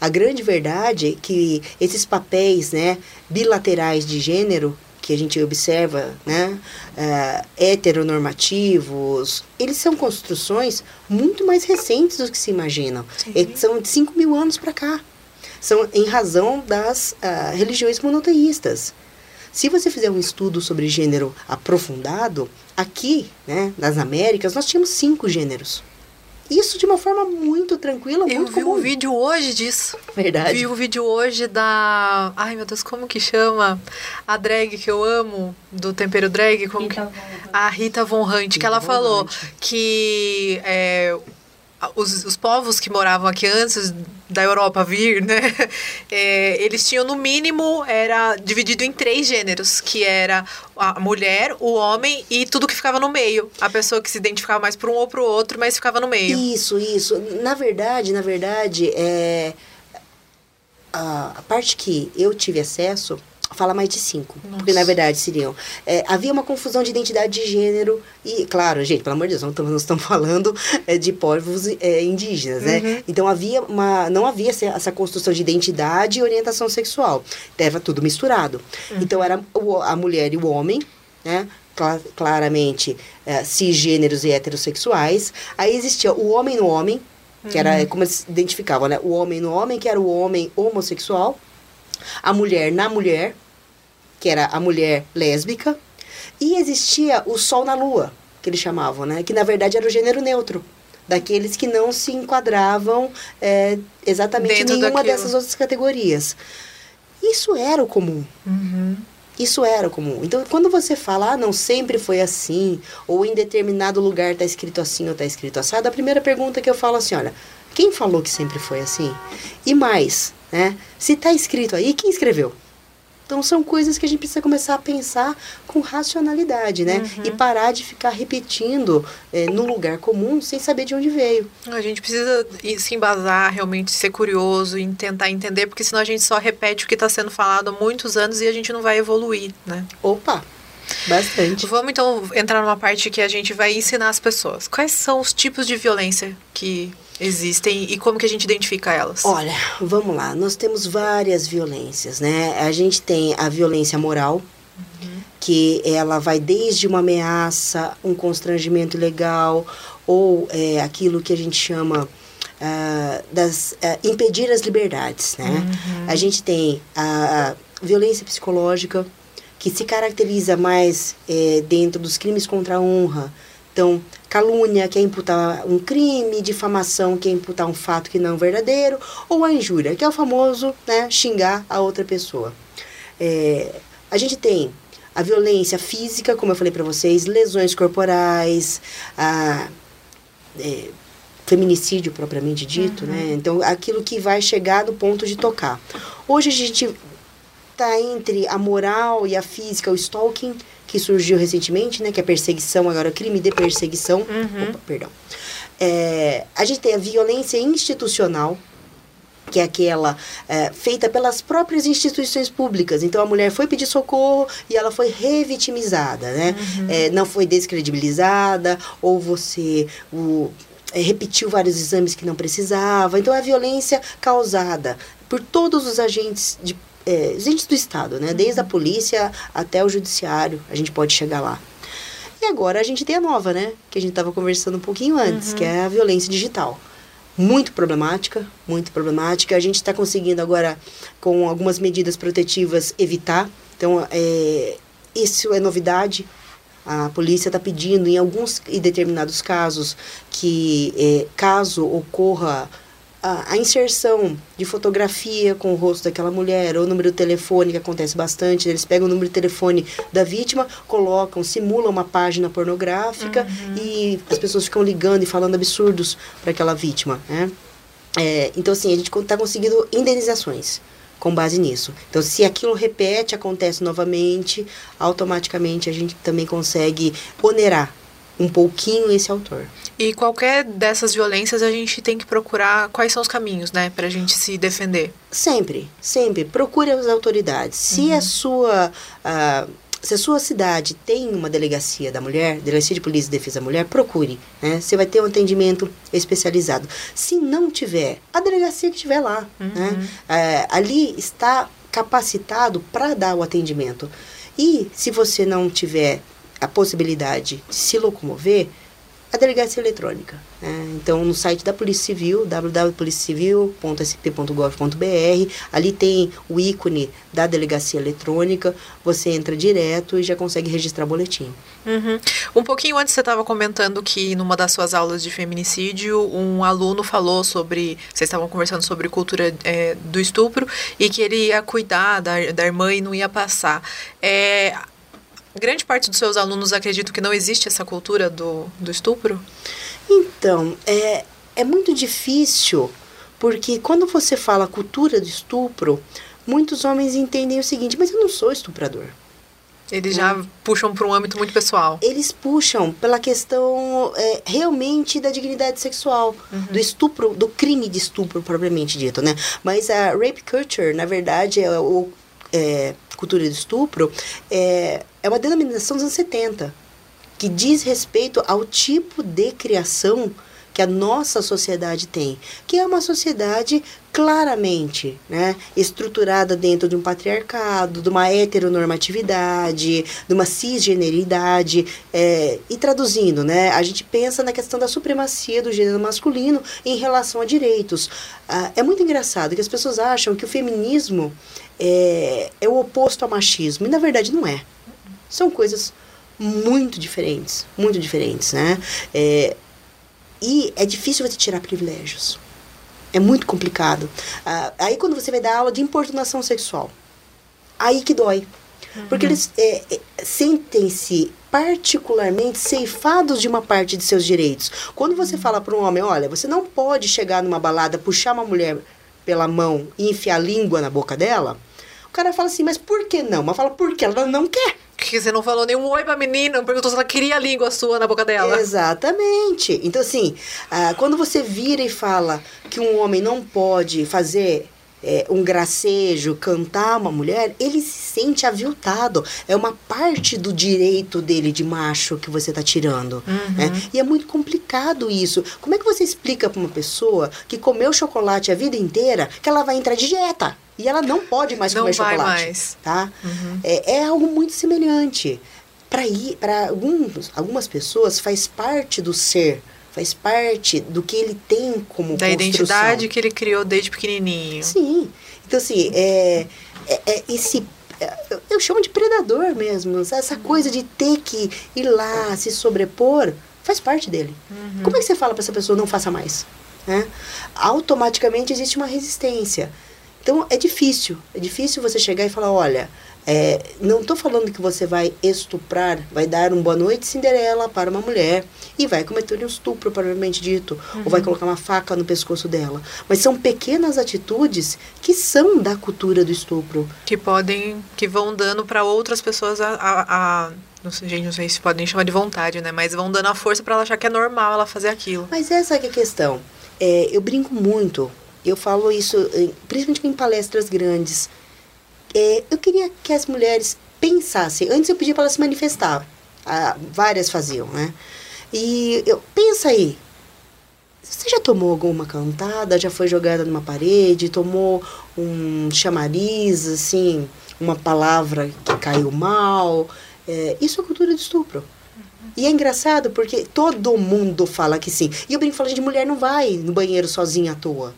Speaker 4: A grande verdade é que esses papéis né, bilaterais de gênero que a gente observa, né, uh, heteronormativos, eles são construções muito mais recentes do que se imaginam. São de 5 mil anos para cá. São em razão das uh, religiões monoteístas. Se você fizer um estudo sobre gênero aprofundado, aqui, né, nas Américas, nós tínhamos cinco gêneros. Isso de uma forma muito tranquila, muito
Speaker 3: Eu vi
Speaker 4: comum.
Speaker 3: um vídeo hoje disso.
Speaker 4: Verdade.
Speaker 3: Vi um vídeo hoje da... Ai, meu Deus, como que chama? A drag que eu amo, do Tempero Drag. Como Rita que... A Rita Von Hunt, Rita que ela Von falou Hunt. que... É, os, os povos que moravam aqui antes da Europa vir, né? É, eles tinham no mínimo era dividido em três gêneros, que era a mulher, o homem e tudo que ficava no meio. A pessoa que se identificava mais para um ou para o outro, mas ficava no meio.
Speaker 4: Isso, isso. Na verdade, na verdade, é a, a parte que eu tive acesso fala mais de cinco. Nossa. Porque, na verdade, seriam. É, havia uma confusão de identidade de gênero. E, claro, gente, pelo amor de Deus, não estamos, falando é, de povos é, indígenas, né? uhum. né? Então, havia uma, não havia essa construção de identidade e orientação sexual. Estava tudo misturado. Uhum. Então, era a mulher e o homem, né? claramente é, cisgêneros e heterossexuais. Aí existia o homem no homem, que era uhum. como eles identificavam, né? O homem no homem, que era o homem homossexual. A mulher na mulher, que era a mulher lésbica, e existia o Sol na Lua, que eles chamavam, né? Que na verdade era o gênero neutro, daqueles que não se enquadravam é, exatamente em nenhuma daquilo. dessas outras categorias. Isso era o comum. Uhum. Isso era comum. Então, quando você fala, ah, não sempre foi assim, ou em determinado lugar está escrito assim ou está escrito assado, a primeira pergunta que eu falo assim, olha, quem falou que sempre foi assim? E mais, né? Se está escrito aí, quem escreveu? Então são coisas que a gente precisa começar a pensar com racionalidade, né? Uhum. E parar de ficar repetindo é, no lugar comum sem saber de onde veio.
Speaker 3: A gente precisa se embasar, realmente ser curioso e tentar entender, porque senão a gente só repete o que está sendo falado há muitos anos e a gente não vai evoluir, né?
Speaker 4: Opa! Bastante.
Speaker 3: Vamos então entrar numa parte que a gente vai ensinar as pessoas. Quais são os tipos de violência que existem e como que a gente identifica elas?
Speaker 4: Olha, vamos lá. Nós temos várias violências, né? A gente tem a violência moral, uhum. que ela vai desde uma ameaça, um constrangimento ilegal, ou é, aquilo que a gente chama uh, das uh, impedir as liberdades, né? Uhum. A gente tem a, violência psicológica que se caracteriza mais é, dentro dos crimes contra a honra. Então, calúnia, que é imputar um crime, difamação, que é imputar um fato que não é verdadeiro, ou a injúria, que é o famoso né, xingar a outra pessoa. É, a gente tem a violência física, como eu falei para vocês, lesões corporais, a, é, feminicídio propriamente dito, uhum. né? Então, aquilo que vai chegar no ponto de tocar. Hoje a gente está entre a moral e a física, o stalking, que surgiu recentemente, né? Que é perseguição, agora crime de perseguição. Uhum. Opa, perdão. É, a gente tem a violência institucional, que é aquela é, feita pelas próprias instituições públicas. Então a mulher foi pedir socorro e ela foi revitimizada, né? Uhum. É, não foi descredibilizada, ou você o, é, repetiu vários exames que não precisava. Então, é a violência causada por todos os agentes de é, agentes do Estado, né? Desde a polícia até o judiciário, a gente pode chegar lá. E agora a gente tem a nova, né? Que a gente estava conversando um pouquinho antes, uhum. que é a violência digital. Muito problemática, muito problemática. A gente está conseguindo agora, com algumas medidas protetivas, evitar. Então, é, isso é novidade a polícia está pedindo, em alguns e determinados casos, que é, caso ocorra a, a, inserção de fotografia com o rosto daquela mulher, ou número de telefone, que acontece bastante, eles pegam o número de telefone da vítima, colocam, simulam uma página pornográfica uhum. e as pessoas ficam ligando e falando absurdos para aquela vítima, né? É, então, assim, a gente está conseguindo indenizações com base nisso. Então, se aquilo repete, acontece novamente, automaticamente a gente também consegue onerar um pouquinho esse autor.
Speaker 3: E qualquer dessas violências a gente tem que procurar quais são os caminhos, né, para a gente se defender.
Speaker 4: Sempre, sempre procure as autoridades. Se uhum. a sua uh, se a sua cidade tem uma delegacia da mulher, delegacia de polícia e defesa da mulher, procure. Né? Você vai ter um atendimento especializado. Se não tiver, a delegacia que estiver lá. Uhum. Né? É, ali está capacitado para dar o atendimento. E se você não tiver a possibilidade de se locomover, a delegacia eletrônica. Né? Então, no site da Polícia Civil, www.policiacivil.sp.gov.br, ali tem o ícone da delegacia eletrônica, você entra direto e já consegue registrar boletim.
Speaker 3: Uhum. Um pouquinho antes você estava comentando que numa das suas aulas de feminicídio, um aluno falou sobre, vocês estavam conversando sobre cultura é, do estupro e que ele ia cuidar da, da irmã e não ia passar. É, grande parte dos seus alunos acreditam que não existe essa cultura do, do estupro?
Speaker 4: Então, é, é muito difícil, porque quando você fala cultura do estupro, muitos homens entendem o seguinte, mas eu não sou estuprador.
Speaker 3: Eles já hum. puxam para um âmbito muito pessoal.
Speaker 4: Eles puxam pela questão é, realmente da dignidade sexual, uhum. do estupro, do crime de estupro propriamente dito, né? Mas a rape culture, na verdade, é o é, cultura de estupro, é, é uma denominação dos anos 70, que diz respeito ao tipo de criação que a nossa sociedade tem, que é uma sociedade claramente né, estruturada dentro de um patriarcado, de uma heteronormatividade, de uma cisgeneridade. É, e traduzindo, né, a gente pensa na questão da supremacia do gênero masculino em relação a direitos. Ah, é muito engraçado que as pessoas acham que o feminismo é, é o oposto ao machismo, e na verdade não é. São coisas muito diferentes, muito diferentes, né? É, e é difícil você tirar privilégios. É muito complicado. Ah, aí quando você vai dar aula de importunação sexual, aí que dói. Uhum. Porque eles é, é, sentem-se particularmente ceifados de uma parte de seus direitos. Quando você fala para um homem, olha, você não pode chegar numa balada, puxar uma mulher pela mão e enfiar a língua na boca dela, cara fala assim, mas por que não? Mas fala, porque ela não quer.
Speaker 3: Que você não falou nenhum oi pra menina, perguntou se ela queria a língua sua na boca dela.
Speaker 4: Exatamente. Então, assim, ah, quando você vira e fala que um homem não pode fazer é, um gracejo, cantar uma mulher, ele se sente aviltado. É uma parte do direito dele de macho que você está tirando. Uhum. Né? E é muito complicado isso. Como é que você explica para uma pessoa que comeu chocolate a vida inteira que ela vai entrar de dieta? E ela não pode mais
Speaker 3: Não
Speaker 4: comer
Speaker 3: vai
Speaker 4: chocolate.
Speaker 3: mais.
Speaker 4: Tá? É, é algo muito semelhante. Para ir, para alguns, algumas pessoas faz parte do ser, faz parte do que ele tem como
Speaker 3: Da
Speaker 4: construção.
Speaker 3: identidade que ele criou desde pequenininho.
Speaker 4: Sim. Então, assim, é, é, é esse. é, eu- chamo de predador mesmo. Essa coisa de ter que ir lá, se sobrepor, faz parte dele. Como é que você fala para essa pessoa não faça mais? Né? Automaticamente existe uma resistência. Então é difícil. É difícil você chegar e falar: olha, é, não estou falando que você vai estuprar, vai dar um boa noite Cinderela para uma mulher e vai cometer um estupro, provavelmente dito, ou vai colocar uma faca no pescoço dela. Mas são pequenas atitudes que são da cultura do estupro.
Speaker 3: Que podem. que vão dando pra outras pessoas a. a- a- não sei, gente, não sei se podem chamar de vontade, né? Mas vão dando a força pra ela achar que é normal ela fazer aquilo.
Speaker 4: Mas essa é a questão. É, eu brinco muito, eu falo isso eh, principalmente em palestras grandes. É, eu queria que as mulheres pensassem, antes eu pedia para elas se manifestar, ah, várias faziam, né? E eu, pensa aí, você já tomou alguma cantada, já foi jogada numa parede, tomou um chamariz, assim, uma palavra que caiu mal? É, isso é cultura de estupro. E é engraçado porque todo mundo fala que sim. E eu brinco falando de mulher não vai no banheiro sozinha à toa.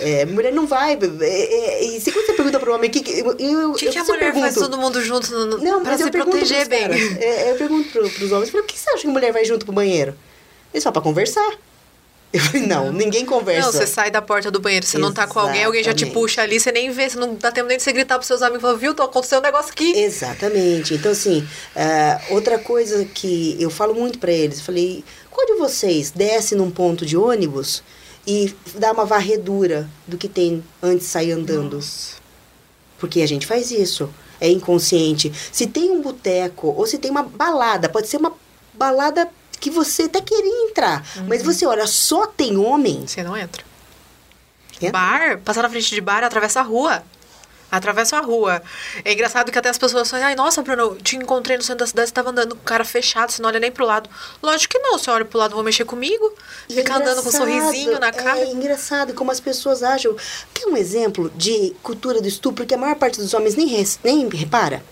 Speaker 4: É, mulher não vai. é, é, e se quando você pergunta para o homem, que, que, eu, eu,
Speaker 3: O que,
Speaker 4: eu
Speaker 3: que a mulher faz
Speaker 4: pergunto,
Speaker 3: todo mundo junto no,
Speaker 4: Não,
Speaker 3: pra se proteger bem?
Speaker 4: caras, é, eu pergunto pro, pros homens, por que você acha que mulher vai junto pro banheiro? Eles só para conversar. Eu falei, não, ninguém conversa.
Speaker 3: Não, você sai da porta do banheiro, você não tá com alguém, alguém já te
Speaker 4: Exatamente.
Speaker 3: puxa ali, você nem vê, você não dá tempo nem de você gritar pros seus amigos, falar, viu, tô acontecendo um negócio aqui.
Speaker 4: Exatamente. Então, assim, ah, outra coisa que eu falo muito para eles, eu falei, qual de vocês desce num ponto de ônibus e dá uma varredura do que tem antes de sair andando?
Speaker 3: Nossa.
Speaker 4: Porque a gente faz isso. É inconsciente. Se tem um boteco ou se tem uma balada, pode ser uma balada que você até queria entrar, mas você olha, só tem homem.
Speaker 3: Você não entra.
Speaker 4: Entra.
Speaker 3: Bar, passar na frente de bar, atravessa a rua. Atravessa a rua. É engraçado que até as pessoas falam, ai, nossa, Bruno, eu te encontrei no centro da cidade, você tava andando com o cara fechado, você não olha nem pro lado. Lógico que não, você olha pro lado, vou mexer comigo.
Speaker 4: E
Speaker 3: Ficar andando com um sorrisinho na cara.
Speaker 4: É engraçado como as pessoas acham. Quer um exemplo de cultura do estupro que a maior parte dos homens nem, res- nem repara?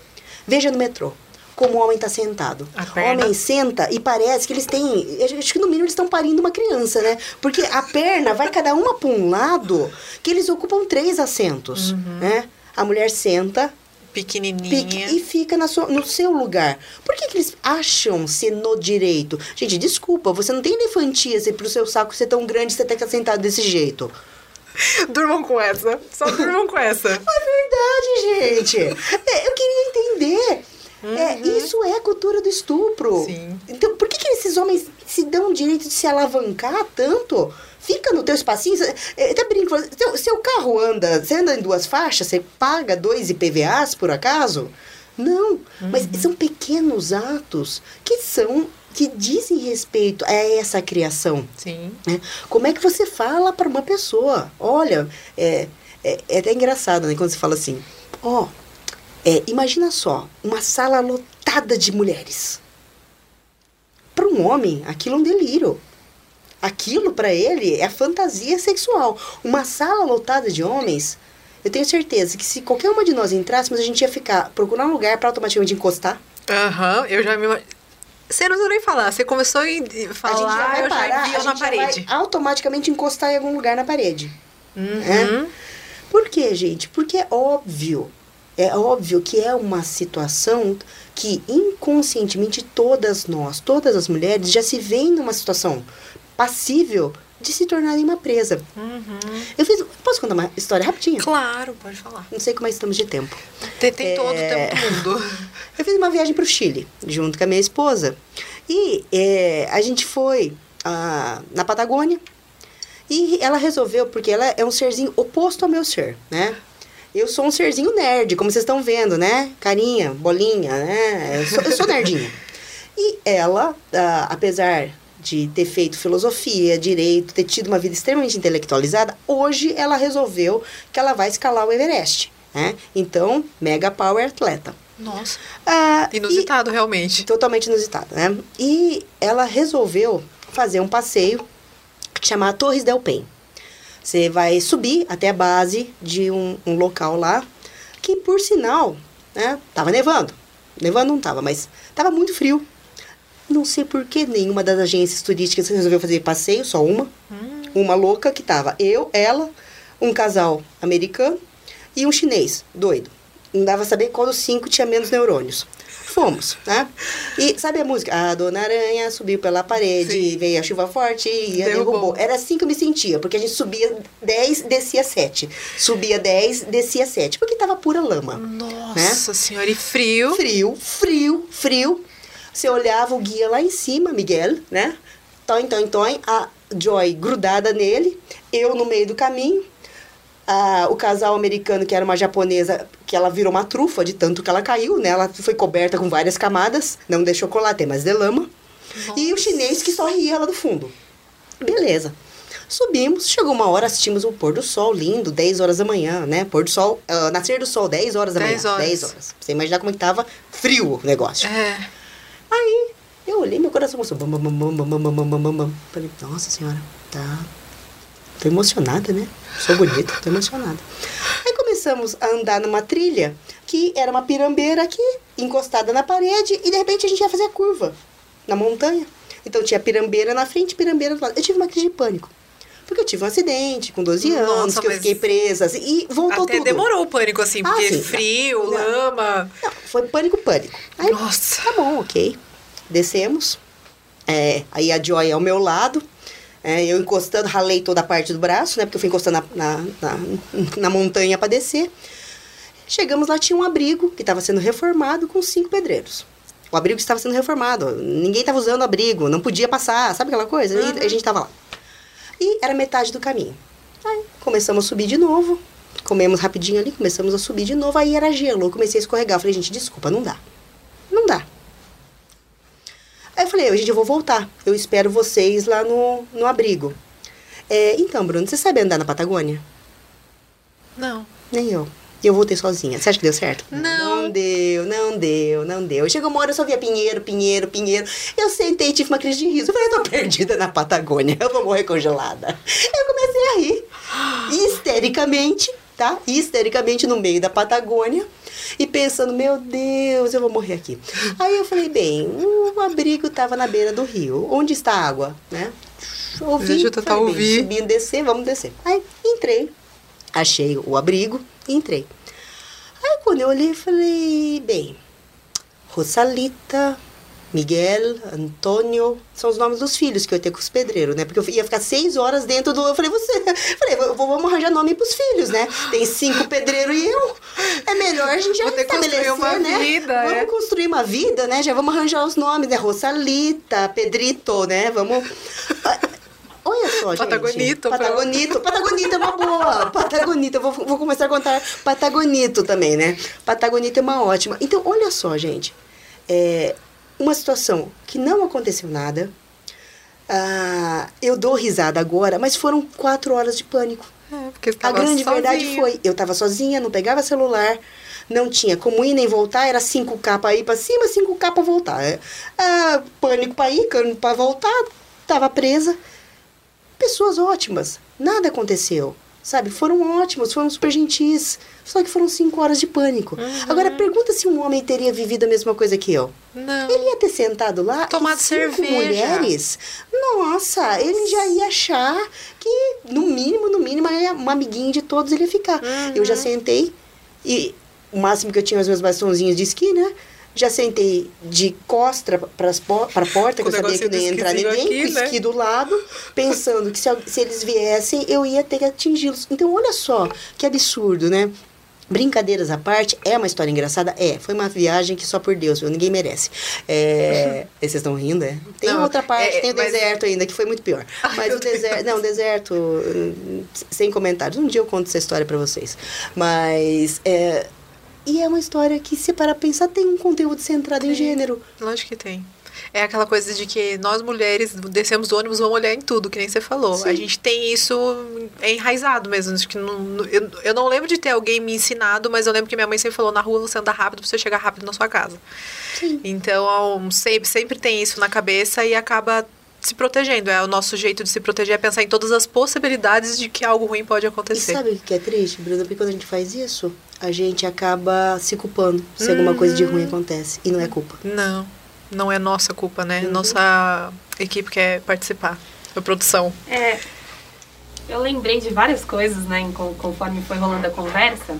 Speaker 4: Veja no metrô. Como o homem está sentado. O homem senta e parece que eles têm. eu Acho que no mínimo eles estão parindo uma criança, né? Porque a perna vai cada uma para um lado que eles ocupam três assentos.
Speaker 3: Uhum.
Speaker 4: Né? A mulher senta,
Speaker 3: Pequenininha.
Speaker 4: pique e fica na sua- no seu lugar. Por que, que eles acham ser no direito? Gente, desculpa, você não tem elefantia se pro seu saco ser tão grande você tem que estar sentado desse jeito.
Speaker 3: Durmam com essa. Só durmam com essa.
Speaker 4: É verdade, gente. É, eu queria entender. É, isso é cultura do estupro.
Speaker 3: Sim.
Speaker 4: Então, por que, que esses homens se dão o direito de se alavancar tanto? Fica no teu espacinho. cê- Eu até brinco, seu, seu carro anda, você anda em duas faixas, você paga dois IPVAs por acaso? Não, mas são pequenos atos que são que dizem respeito a essa criação.
Speaker 3: Sim.
Speaker 4: né? Como é que você fala para uma pessoa? Olha, é, é, é até engraçado, né? Quando você fala assim, ó, é, imagina só, uma sala lotada de mulheres. Para um homem, aquilo é um delírio. Aquilo para ele é fantasia sexual. Uma sala lotada de homens, eu tenho certeza que se qualquer uma de nós entrássemos, a gente ia ficar procurar um lugar para automaticamente encostar.
Speaker 3: Aham, eu já me. Você não precisa nem falar, você começou a
Speaker 4: a gente já
Speaker 3: falar,
Speaker 4: vai
Speaker 3: eu já
Speaker 4: parar,
Speaker 3: eu na
Speaker 4: gente já
Speaker 3: parede.
Speaker 4: automaticamente encostar em algum lugar na parede.
Speaker 3: Uhum.
Speaker 4: Por quê, gente? Porque é óbvio. É óbvio que é uma situação que inconscientemente todas nós, todas as mulheres, já se veem numa situação passível de se tornarem uma presa.
Speaker 3: Uhum.
Speaker 4: Eu fiz. Posso contar uma história rapidinho?
Speaker 3: Claro, pode falar.
Speaker 4: Não sei como é que estamos de tempo.
Speaker 3: Tem, tem todo o
Speaker 4: É.
Speaker 3: tempo do mundo.
Speaker 4: Eu fiz uma viagem para o Chile, junto com a minha esposa. E é, a gente foi ah, na Patagônia. E ela resolveu, porque ela é um serzinho oposto ao meu ser, né? Eu sou um serzinho nerd, como vocês estão vendo, né? Carinha, bolinha, né? Eu sou, eu sou nerdinha. E ela, ah, apesar de ter feito filosofia, direito, ter tido uma vida extremamente intelectualizada, hoje ela resolveu que ela vai escalar o Everest, né? Então, mega power atleta.
Speaker 3: Nossa.
Speaker 4: Ah,
Speaker 3: Inusitado,
Speaker 4: e-
Speaker 3: realmente.
Speaker 4: totalmente inusitado, né? E ela resolveu fazer um passeio chamado Torres del Paine. Você vai subir até a base de um, um local lá, que por sinal, né, tava nevando. Nevando não tava, mas tava muito frio. Não sei por que nenhuma das agências turísticas resolveu fazer passeio, só uma. Hum. Uma louca que tava eu, ela, um casal americano e um chinês, doido. Não dava saber qual dos cinco tinha menos neurônios. Fomos, né? E sabe a música? A Dona Aranha subiu pela parede, Sim. veio a chuva forte e derrubou. derrubou. Era assim que eu me sentia, porque a gente subia 10, descia 7. Subia 10, descia 7, porque tava pura lama.
Speaker 3: Nossa né? senhora, e frio?
Speaker 4: Frio, frio, frio. Você olhava o guia lá em cima, Miguel, né? Toin, toin, toin, a Joy grudada nele, eu no meio do caminho, a, o casal americano, que era uma japonesa, que ela virou uma trufa de tanto que ela caiu, né? Ela foi coberta com várias camadas, não de chocolate, mas de lama. Nossa. E o chinês que só ria do fundo. Beleza. Subimos, chegou uma hora, assistimos o pôr do sol lindo, 10 horas da manhã, né? Pôr do sol, uh, nascer do sol, 10 horas da 10 manhã. Horas. 10 horas. Você imaginar como é estava frio o negócio.
Speaker 3: É.
Speaker 4: Aí, eu olhei, meu coração começou. Bam, bam, bam, bam, bam, bam, bam, bam. Falei, nossa senhora, tá. Tô emocionada, né? Sou bonita, tô emocionada. Começamos a andar numa trilha que era uma pirambeira aqui, encostada na parede, e de repente a gente ia fazer a curva na montanha. Então tinha pirambeira na frente, pirambeira do lado. Eu tive uma crise de pânico. Porque eu tive um acidente com 12 Nossa, anos, que eu fiquei presa, assim, e voltou
Speaker 3: até
Speaker 4: tudo.
Speaker 3: demorou o pânico, assim, porque ah, sim, frio, não, lama...
Speaker 4: Não, foi pânico, pânico. Aí,
Speaker 3: Nossa!
Speaker 4: Tá bom, ok. Descemos. É, aí a Joy ao meu lado. É, eu encostando, ralei toda a parte do braço, né? Porque eu fui encostando na, na, na, na montanha para descer. Chegamos lá, tinha um abrigo que estava sendo reformado com cinco pedreiros. O abrigo estava sendo reformado, ninguém estava usando o abrigo, não podia passar, sabe aquela coisa? Uhum. E a gente estava lá. E era metade do caminho. Aí começamos a subir de novo, comemos rapidinho ali, começamos a subir de novo, aí era gelo, eu comecei a escorregar. Eu falei, gente, desculpa, não dá. Não dá. Aí eu falei, gente, eu vou voltar. Eu espero vocês lá no, no abrigo. É, então, Bruno, você sabe andar na Patagônia?
Speaker 3: Não.
Speaker 4: Nem eu. E eu voltei sozinha. Você acha que deu certo?
Speaker 3: Não.
Speaker 4: Não deu, não deu, não deu. Chegou uma hora, eu só via pinheiro, pinheiro, pinheiro. Eu sentei e tive uma crise de riso. Eu falei, eu tô perdida na Patagônia, eu vou morrer congelada. Eu comecei a rir. Histericamente, tá? Histericamente no meio da Patagônia e pensando, meu Deus, eu vou morrer aqui. Aí eu falei, bem, o abrigo estava na beira do rio. Onde está a água, né?
Speaker 3: Ouvi, Deixa eu tentar falei, ouvir.
Speaker 4: Subindo, descer, vamos descer. Aí entrei, achei o abrigo e entrei. Aí quando eu olhei, falei, bem, Rosalita, Miguel, Antônio, são os nomes dos filhos que eu ia ter com os pedreiros, né? Porque eu ia ficar seis horas dentro do. Eu falei, você. Falei, vamos arranjar nome pros filhos, né? Tem cinco pedreiros e eu. É melhor a gente já
Speaker 3: estabelecer, uma
Speaker 4: né?
Speaker 3: Vida,
Speaker 4: vamos
Speaker 3: é?
Speaker 4: construir uma vida, né? Já vamos arranjar os nomes, né? Rosalita, Pedrito, né? Vamos. Olha só, gente.
Speaker 3: Patagonito.
Speaker 4: Patagonito. Patagonito é uma boa. Patagonito. Eu vou, vou começar a contar Patagonito também, né? Patagonito é uma ótima. Então, olha só, gente. É, uma situação que não aconteceu nada. Ah, eu dou risada agora, mas foram quatro horas de pânico.
Speaker 3: É,
Speaker 4: a grande sozinho. verdade foi, eu estava sozinha, não pegava celular, não tinha como ir nem voltar, era 5K para ir para cima, 5K para voltar. É, ah, pânico para ir, para voltar, estava presa. Pessoas ótimas, nada aconteceu. Sabe, foram ótimos, foram super gentis. Só que foram cinco horas de pânico. Uhum. Agora, pergunta se um homem teria vivido a mesma coisa que eu.
Speaker 3: Não.
Speaker 4: Ele ia ter sentado lá.
Speaker 3: Tomado cerveja.
Speaker 4: mulheres. Nossa, ele já ia achar que, no mínimo, no mínimo, uma amiguinha de todos ele ia ficar. Uhum. Eu já sentei e o máximo que eu tinha os meus bastãozinhos de esqui, né? Já sentei de costa para a porta, que eu sabia que não ia entrar ninguém, aqui, com né? esqui do lado, pensando que se, se eles viessem, eu ia ter que atingi-los. Então, olha só que absurdo, né? Brincadeiras à parte, é uma história engraçada? É. Foi uma viagem que só por Deus, viu? Ninguém merece. É... Vocês estão rindo, é? Tem não, outra parte, é, tem o mas... deserto ainda, que foi muito pior. Mas o deserto... Não, o deserto... Sem comentários. Um dia eu conto essa história para vocês. Mas... É... E é uma história que, se para pensar, tem um conteúdo centrado tem. em gênero.
Speaker 3: Lógico que tem. É aquela coisa de que nós mulheres descemos do ônibus, vamos olhar em tudo, que nem você falou. Sim. A gente tem isso enraizado mesmo. Acho que não, eu, eu não lembro de ter alguém me ensinado, mas eu lembro que minha mãe sempre falou: na rua você anda rápido pra você chegar rápido na sua casa. Sim. Então, sempre, sempre tem isso na cabeça e acaba se protegendo. É o nosso jeito de se proteger, é pensar em todas as possibilidades de que algo ruim pode acontecer.
Speaker 4: E sabe o que é triste, Bruno? Porque quando a gente faz isso, a gente acaba se culpando se uhum. alguma coisa de ruim acontece. E não é culpa.
Speaker 3: Não, não é nossa culpa, né? Uhum. Nossa equipe quer participar. A produção.
Speaker 1: É, eu lembrei de várias coisas, né, conforme foi rolando a conversa.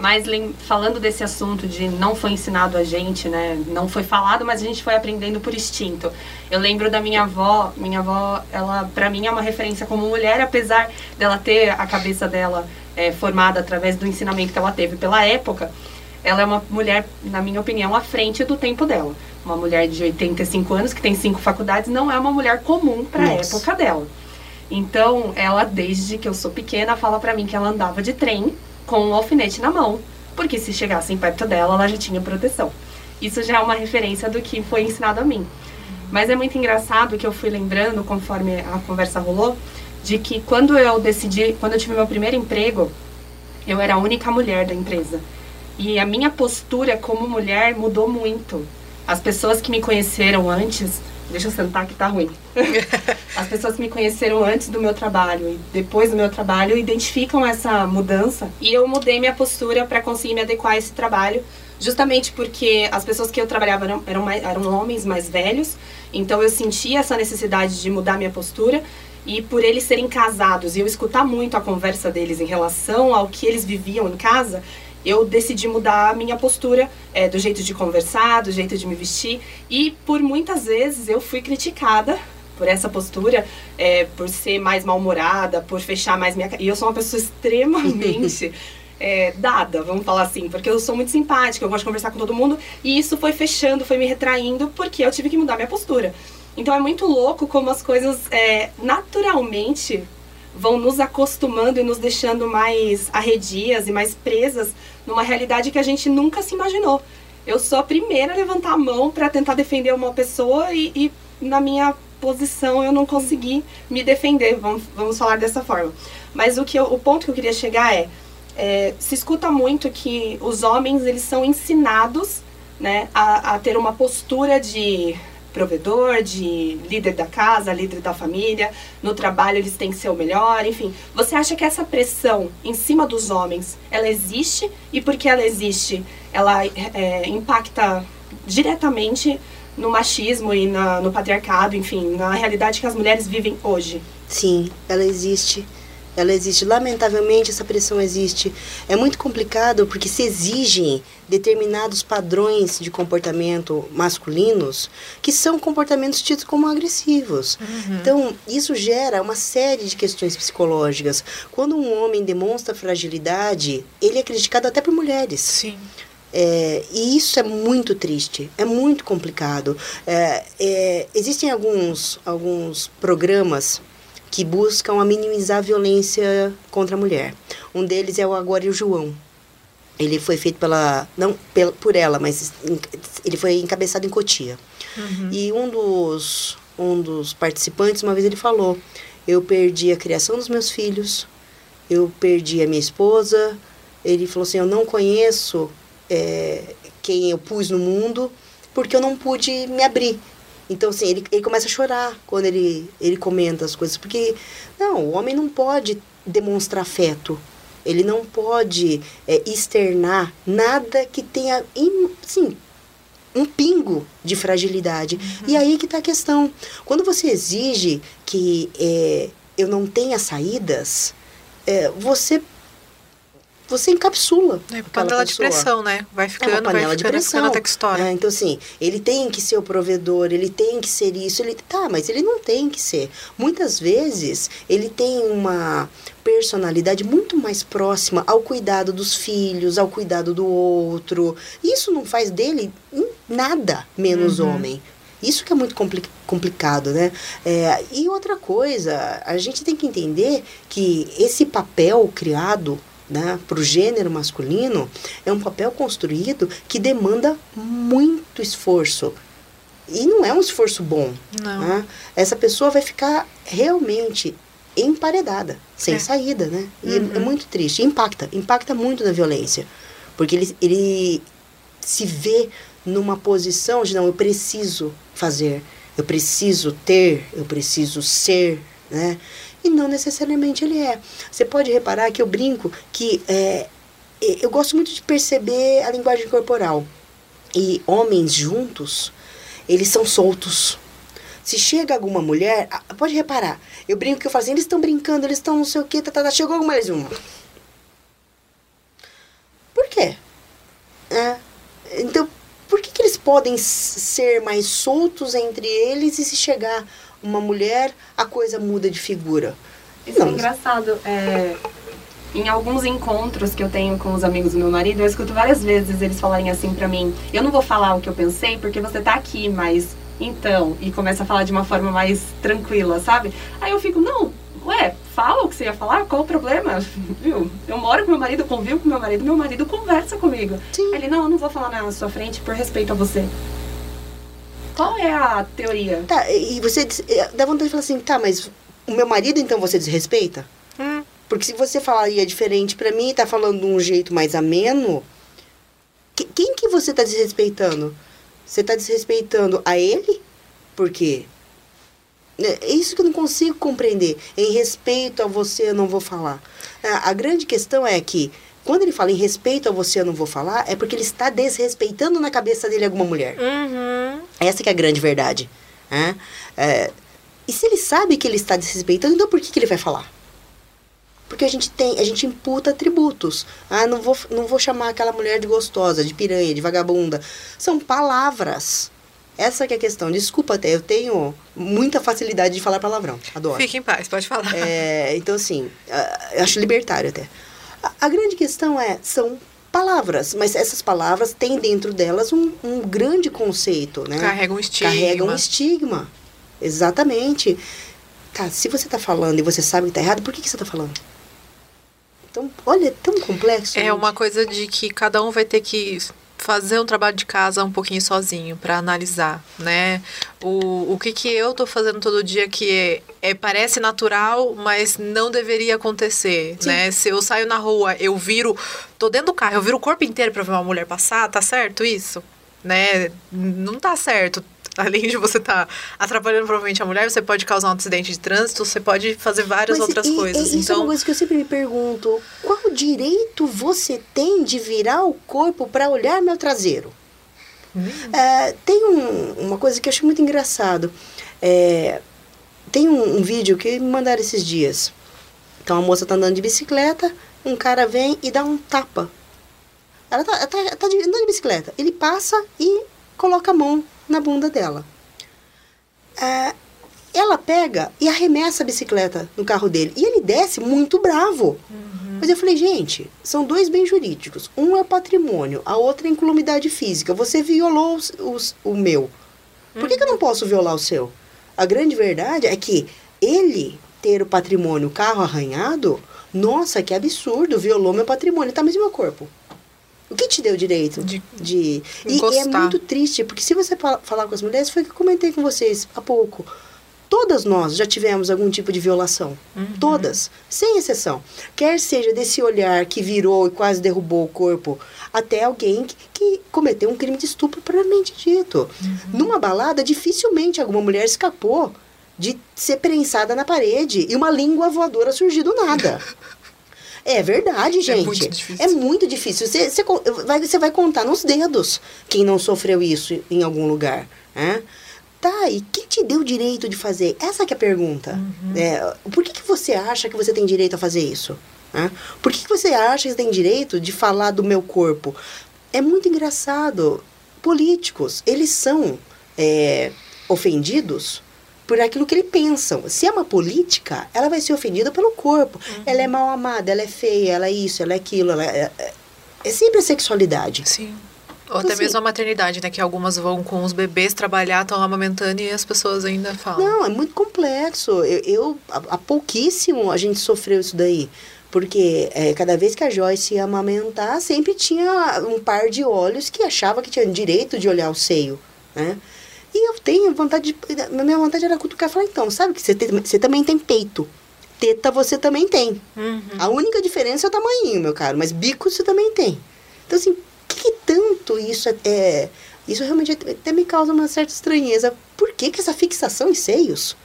Speaker 1: Mas falando desse assunto de não foi ensinado a gente, né? Não foi falado, mas a gente foi aprendendo por instinto. Eu lembro da minha avó. Minha avó, ela, para mim, é uma referência como mulher, apesar dela ter a cabeça dela é, formada através do ensinamento que ela teve pela época. Ela é uma mulher, na minha opinião, à frente do tempo dela. Uma mulher de 85 anos que tem cinco faculdades não é uma mulher comum para a época dela. Então, ela, desde que eu sou pequena, fala para mim que ela andava de trem com um alfinete na mão, porque se chegassem perto dela, ela já tinha proteção. Isso já é uma referência do que foi ensinado a mim. Mas é muito engraçado que eu fui lembrando, conforme a conversa rolou, de que quando eu decidi, quando eu tive meu primeiro emprego, eu era a única mulher da empresa. E a minha postura como mulher mudou muito. As pessoas que me conheceram antes Deixa eu sentar que tá ruim. As pessoas que me conheceram antes do meu trabalho e depois do meu trabalho identificam essa mudança e eu mudei minha postura para conseguir me adequar a esse trabalho, justamente porque as pessoas que eu trabalhava eram, eram, mais, eram homens mais velhos, então eu sentia essa necessidade de mudar minha postura e por eles serem casados e eu escutar muito a conversa deles em relação ao que eles viviam em casa, eu decidi mudar a minha postura é, do jeito de conversar, do jeito de me vestir. E por muitas vezes eu fui criticada por essa postura, é, por ser mais mal-humorada, por fechar mais minha E eu sou uma pessoa extremamente é, dada, vamos falar assim, porque eu sou muito simpática, eu gosto de conversar com todo mundo. E isso foi fechando, foi me retraindo, porque eu tive que mudar minha postura. Então é muito louco como as coisas é, naturalmente vão nos acostumando e nos deixando mais arredias e mais presas numa realidade que a gente nunca se imaginou. Eu sou a primeira a levantar a mão para tentar defender uma pessoa e, e, na minha posição eu não consegui me defender, vamos, vamos falar dessa forma. Mas o, que eu, o ponto que eu queria chegar é, é, se escuta muito que os homens eles são ensinados né, a, a ter uma postura de provedor, de líder da casa, líder da família, no trabalho eles têm que ser o melhor, enfim. Você acha que essa pressão em cima dos homens, ela existe e porque ela existe, ela é, impacta diretamente no machismo e na, no patriarcado, enfim, na realidade que as mulheres vivem hoje?
Speaker 4: Sim, ela existe. Ela existe. Lamentavelmente, essa pressão existe. É muito complicado porque se exigem determinados padrões de comportamento masculinos que são comportamentos tidos como agressivos. Uhum. Então, isso gera uma série de questões psicológicas. Quando um homem demonstra fragilidade, ele é criticado até por mulheres.
Speaker 3: Sim.
Speaker 4: É, e isso é muito triste, é muito complicado. É, é, existem alguns, alguns programas que buscam a minimizar a violência contra a mulher. Um deles é o Agora e o João. Ele foi feito pela não pela, por ela, mas ele foi encabeçado em Cotia. Uhum. E um dos um dos participantes uma vez ele falou: eu perdi a criação dos meus filhos, eu perdi a minha esposa. Ele falou assim: eu não conheço é, quem eu pus no mundo porque eu não pude me abrir. Então, assim, ele, ele começa a chorar quando ele, ele comenta as coisas. Porque, não, o homem não pode demonstrar afeto. Ele não pode é, externar nada que tenha, sim, um pingo de fragilidade. Uhum. E aí que está a questão. Quando você exige que é, eu não tenha saídas, é, você você encapsula.
Speaker 3: É panela de pressão, né? Vai ficando, é uma panela vai ficando, de pressão. até que estoura.
Speaker 4: É, então, assim, ele tem que ser o provedor, ele tem que ser isso, ele tá, mas ele não tem que ser. Muitas vezes ele tem uma personalidade muito mais próxima ao cuidado dos filhos, ao cuidado do outro. Isso não faz dele nada menos uhum. homem. Isso que é muito compli complicado, né? É, e outra coisa, a gente tem que entender que esse papel criado né, para o gênero masculino é um papel construído que demanda muito esforço. E não é um esforço bom. Né? Essa pessoa vai ficar realmente emparedada, sem é. saída, né? E uhum. é muito triste. Impacta, impacta muito na violência. Porque ele, ele se vê numa posição de, não, eu preciso fazer, eu preciso ter, eu preciso ser, né? E não necessariamente ele é. Você pode reparar que eu brinco que é, eu gosto muito de perceber a linguagem corporal. E homens juntos, eles são soltos. Se chega alguma mulher, pode reparar, eu brinco que eu falo assim, eles estão brincando, eles estão não sei o que, tá, tá, tá, chegou mulher, uma. Por quê? É, então, por que, que eles podem ser mais soltos entre eles e se chegar uma mulher, a coisa muda de figura?
Speaker 1: Isso é Não. é engraçado. É, em alguns encontros que eu tenho com os amigos do meu marido, eu escuto várias vezes eles falarem assim pra mim: Eu não vou falar o que eu pensei porque você tá aqui, mas então. E começa a falar de uma forma mais tranquila, sabe? Aí eu fico: Não, ué, fala o que você ia falar, qual o problema? Viu? Eu moro com meu marido, convivo com meu marido, meu marido conversa comigo. Sim. Ele: Não, eu não vou falar na sua frente por respeito a você. Qual é a teoria?
Speaker 4: Tá, e você eh, dá vontade de falar assim: Tá, mas o meu marido então você desrespeita? Hum. Porque se você falaria diferente para mim e tá falando de um jeito mais ameno, que, quem que você tá desrespeitando? Você tá desrespeitando a ele? Por quê? É, é isso que eu não consigo compreender. Em respeito a você, eu não vou falar. A grande questão é que, quando ele fala em respeito a você, eu não vou falar, é porque ele está desrespeitando na cabeça dele alguma mulher. Uhum. Essa que é a grande verdade. Né? É, e se ele sabe que ele está desrespeitando, então por que, que ele vai falar? Porque a gente tem, a gente imputa atributos. Ah, não vou, não vou chamar aquela mulher de gostosa, de piranha, de vagabunda. São palavras. Essa que é a questão. Desculpa até, eu tenho muita facilidade de falar palavrão. Adoro.
Speaker 3: Fique em paz, pode falar.
Speaker 4: É, então, assim, eu acho libertário até. A, a, grande questão é, são palavras, mas essas palavras têm dentro delas um, um grande conceito, né?
Speaker 3: Carregam um estigma.
Speaker 4: Carregam um estigma. Exatamente. Tá, se você está falando e você sabe que está errado, por que, que você está falando? Então, olha, é tão complexo.
Speaker 3: É gente. uma coisa de que cada um vai ter que fazer um trabalho de casa um pouquinho sozinho para analisar, né? O, o que que eu tô fazendo todo dia que é, é parece natural, mas não deveria acontecer, Sim. né? Se eu saio na rua, eu viro, tô dentro do carro, eu viro o corpo inteiro para ver uma mulher passar, tá certo isso? Né? Não tá certo além de você estar tá atrapalhando provavelmente a mulher, você pode causar um acidente de trânsito, você pode fazer várias Mas outras
Speaker 4: e,
Speaker 3: coisas.
Speaker 4: E, isso então... é uma então coisa que eu sempre me pergunto: qual direito você tem de virar o corpo para olhar meu traseiro? Hum. É, tem um, uma coisa que eu acho muito engraçado. É, tem um, um, vídeo que me mandaram esses dias. Então a moça tá andando de bicicleta, um cara vem e dá um tapa. Ela tá, tá, tá andando de bicicleta. Ele passa e coloca a mão na bunda dela. É, ela pega e arremessa a bicicleta no carro dele. E ele desce muito bravo. Uhum. Mas eu falei, gente, são dois bens jurídicos. Um é patrimônio, a outra é incolumidade física. Você violou os, os, o meu. Por que, que eu não posso violar o seu? A grande verdade é que ele ter o patrimônio, o carro arranhado, nossa, que absurdo, violou meu patrimônio. Tá, mas e meu corpo? O que te deu direito de. de... E, e, é muito triste, porque se você falar com as mulheres, foi que eu comentei com vocês há pouco. Todas nós já tivemos algum tipo de violação. Uhum. Todas, sem exceção. Quer seja desse olhar que virou e quase derrubou o corpo, até alguém que, que cometeu um crime de estupro propriamente dito. Uhum. Numa balada, dificilmente alguma mulher escapou de ser prensada na parede e uma língua voadora surgir do nada. É verdade, gente. É muito difícil. É muito difícil. Você, você, vai, você vai contar nos dedos quem não sofreu isso em algum lugar. Né? Tá, e quem te deu o direito de fazer? Essa que é a pergunta. Uhum. É, por que, que você acha que você tem direito a fazer isso? Né? Por que, que você acha que você tem direito de falar do meu corpo? É muito engraçado. Políticos, eles são é, ofendidos por aquilo que eles pensam. Se é uma política, ela vai ser ofendida pelo corpo. Uhum. Ela é mal amada, ela é feia, ela é isso, ela é aquilo. Ela é, é, é sempre a sexualidade.
Speaker 3: Sim. Ou até assim, mesmo a maternidade, né? Que algumas vão com os bebês trabalhar, estão amamentando e as pessoas ainda falam.
Speaker 4: Não, é muito complexo. Eu, eu há pouquíssimo a gente sofreu isso daí. Porque é, cada vez que a Joyce ia amamentar, sempre tinha um par de olhos que achava que tinha direito de olhar o seio, né? Eu tenho vontade de. Minha vontade era cutucar e falar, então, sabe que você, tem, você também tem peito. Teta você também tem. Uhum. A única diferença é o tamanho, meu caro, mas bico você também tem. Então, assim, que, que tanto isso é, é. Isso realmente até me causa uma certa estranheza. Por que, que essa fixação em seios?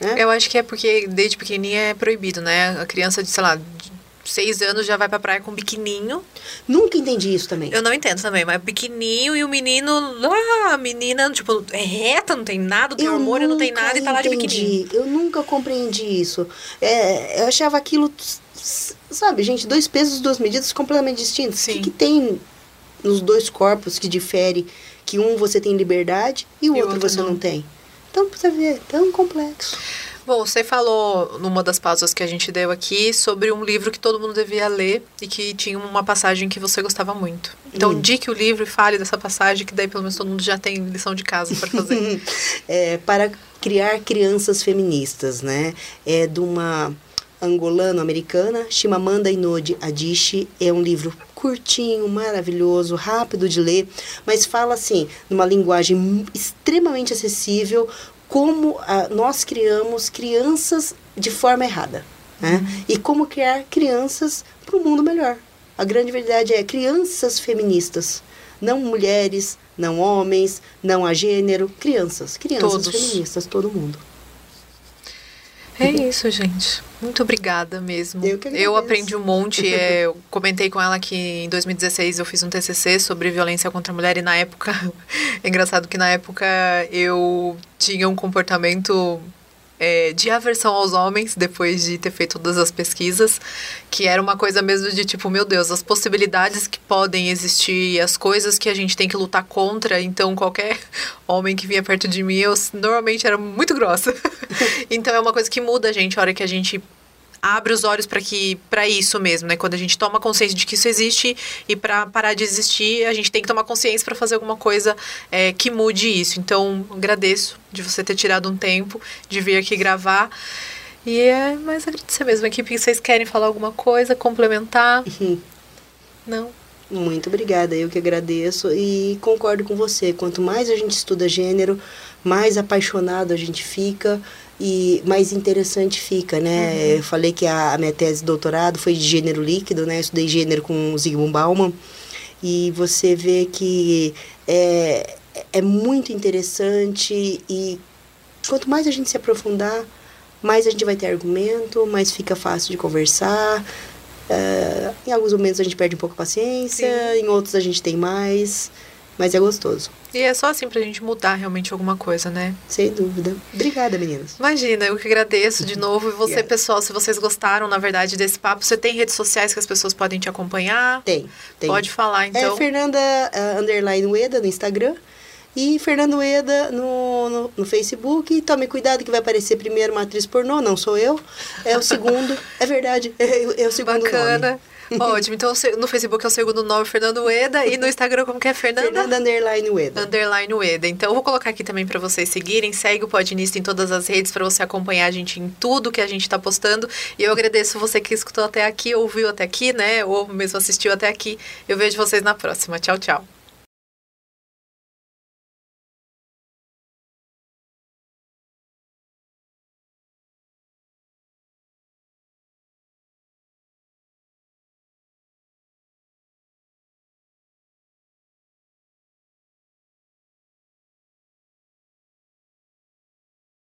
Speaker 4: Né?
Speaker 3: Eu acho que é porque desde pequenininha é proibido, né? A criança de, sei lá, de seis anos já vai pra praia com biquininho.
Speaker 4: Nunca entendi isso também.
Speaker 3: Eu não entendo também, mas biquininho e o menino, ah, a menina, tipo, é reta, não tem nada, tem
Speaker 4: Eu
Speaker 3: hormônio, não tem nada e tá lá de
Speaker 4: entendi.
Speaker 3: biquininho.
Speaker 4: Eu nunca compreendi isso. É, eu achava aquilo, sabe, gente, dois pesos, duas medidas completamente distintos. O que, que tem nos dois corpos que difere que um você tem liberdade e o
Speaker 3: E
Speaker 4: outro
Speaker 3: outro
Speaker 4: você
Speaker 3: não.
Speaker 4: não. tem? Então, você ver, tão complexo.
Speaker 3: Bom, você falou numa das pausas que a gente deu aqui sobre um livro que todo mundo devia ler e que tinha uma passagem que você gostava muito. Então,
Speaker 4: Hum.
Speaker 3: dique o livro e fale dessa passagem, que daí pelo menos todo mundo já tem lição de casa para fazer.
Speaker 4: é, para criar crianças feministas, né? É de uma angolano-americana, Chimamanda Inodi Adichie. É um livro curtinho, maravilhoso, rápido de ler, mas fala assim, numa linguagem extremamente acessível, como ah, nós criamos crianças de forma errada, né? E como criar crianças para um mundo melhor. A grande verdade é crianças feministas, não mulheres, não homens, não a gênero, crianças, crianças
Speaker 3: Todos.
Speaker 4: feministas, todo mundo.
Speaker 3: É isso, gente. Muito obrigada mesmo.
Speaker 4: Eu agradeço.
Speaker 3: aprendi um monte. é, eu comentei com ela que em 2016 eu fiz um TCC sobre violência contra a mulher e na época... é engraçado que na época eu tinha um comportamento é, de aversão aos homens, depois de ter feito todas as pesquisas, que era uma coisa mesmo de tipo, meu Deus, as possibilidades que podem existir, as coisas que a gente tem que lutar contra, então qualquer homem que vinha perto de mim, eu normalmente era muito grossa. então é uma coisa que muda a gente a hora que a gente abre os olhos para que para isso mesmo, né? Quando a gente toma consciência de que isso existe e para parar de existir, a gente tem que tomar consciência para fazer alguma coisa é, que mude isso. Então, agradeço de você ter tirado um tempo de vir aqui gravar. E é mais agradecer mesmo. Equipe, vocês querem falar alguma coisa, complementar? Não?
Speaker 4: Muito obrigada, eu que agradeço e concordo com você. Quanto mais a gente estuda gênero, mais apaixonado a gente fica e mais interessante fica, né? Eu falei que a, a minha tese de doutorado foi de gênero líquido, né? Eu estudei gênero com o Zygmunt Bauman e você vê que é, é muito interessante e quanto mais a gente se aprofundar, mais a gente vai ter argumento, mais fica fácil de conversar. É, em alguns momentos a gente perde um pouco a paciência, em outros a gente tem mais, mas é gostoso,
Speaker 3: E é só assim pra gente mudar realmente alguma coisa, né?
Speaker 4: sem dúvida. Obrigada, meninas.
Speaker 3: Imagina, eu que agradeço de novo. E você,
Speaker 4: Obrigada.
Speaker 3: pessoal, se vocês gostaram, na verdade, desse papo, você tem redes sociais que as pessoas podem te acompanhar?
Speaker 4: Tem, tem.
Speaker 3: Pode falar, então.
Speaker 4: É Fernanda uh, Underline Ueda no Instagram e Fernando Ueda no, no, no Facebook. E tome cuidado que vai aparecer primeiro uma atriz pornô, não sou eu. É o segundo, é verdade, é, é o segundo
Speaker 3: Bacana.
Speaker 4: nome.
Speaker 3: Ótimo. Então, no Facebook é o segundo nome, Fernando Ueda. E no Instagram, como que é? Fernanda?
Speaker 4: Fernanda Underline Ueda.
Speaker 3: Underline Ueda. Então, eu vou colocar aqui também para vocês seguirem. Segue o Podnista em todas as redes para você acompanhar a gente em tudo que a gente está postando. E eu agradeço você que escutou até aqui, ouviu até aqui, né? Ou mesmo assistiu até aqui. Eu vejo vocês na próxima. Tchau, tchau.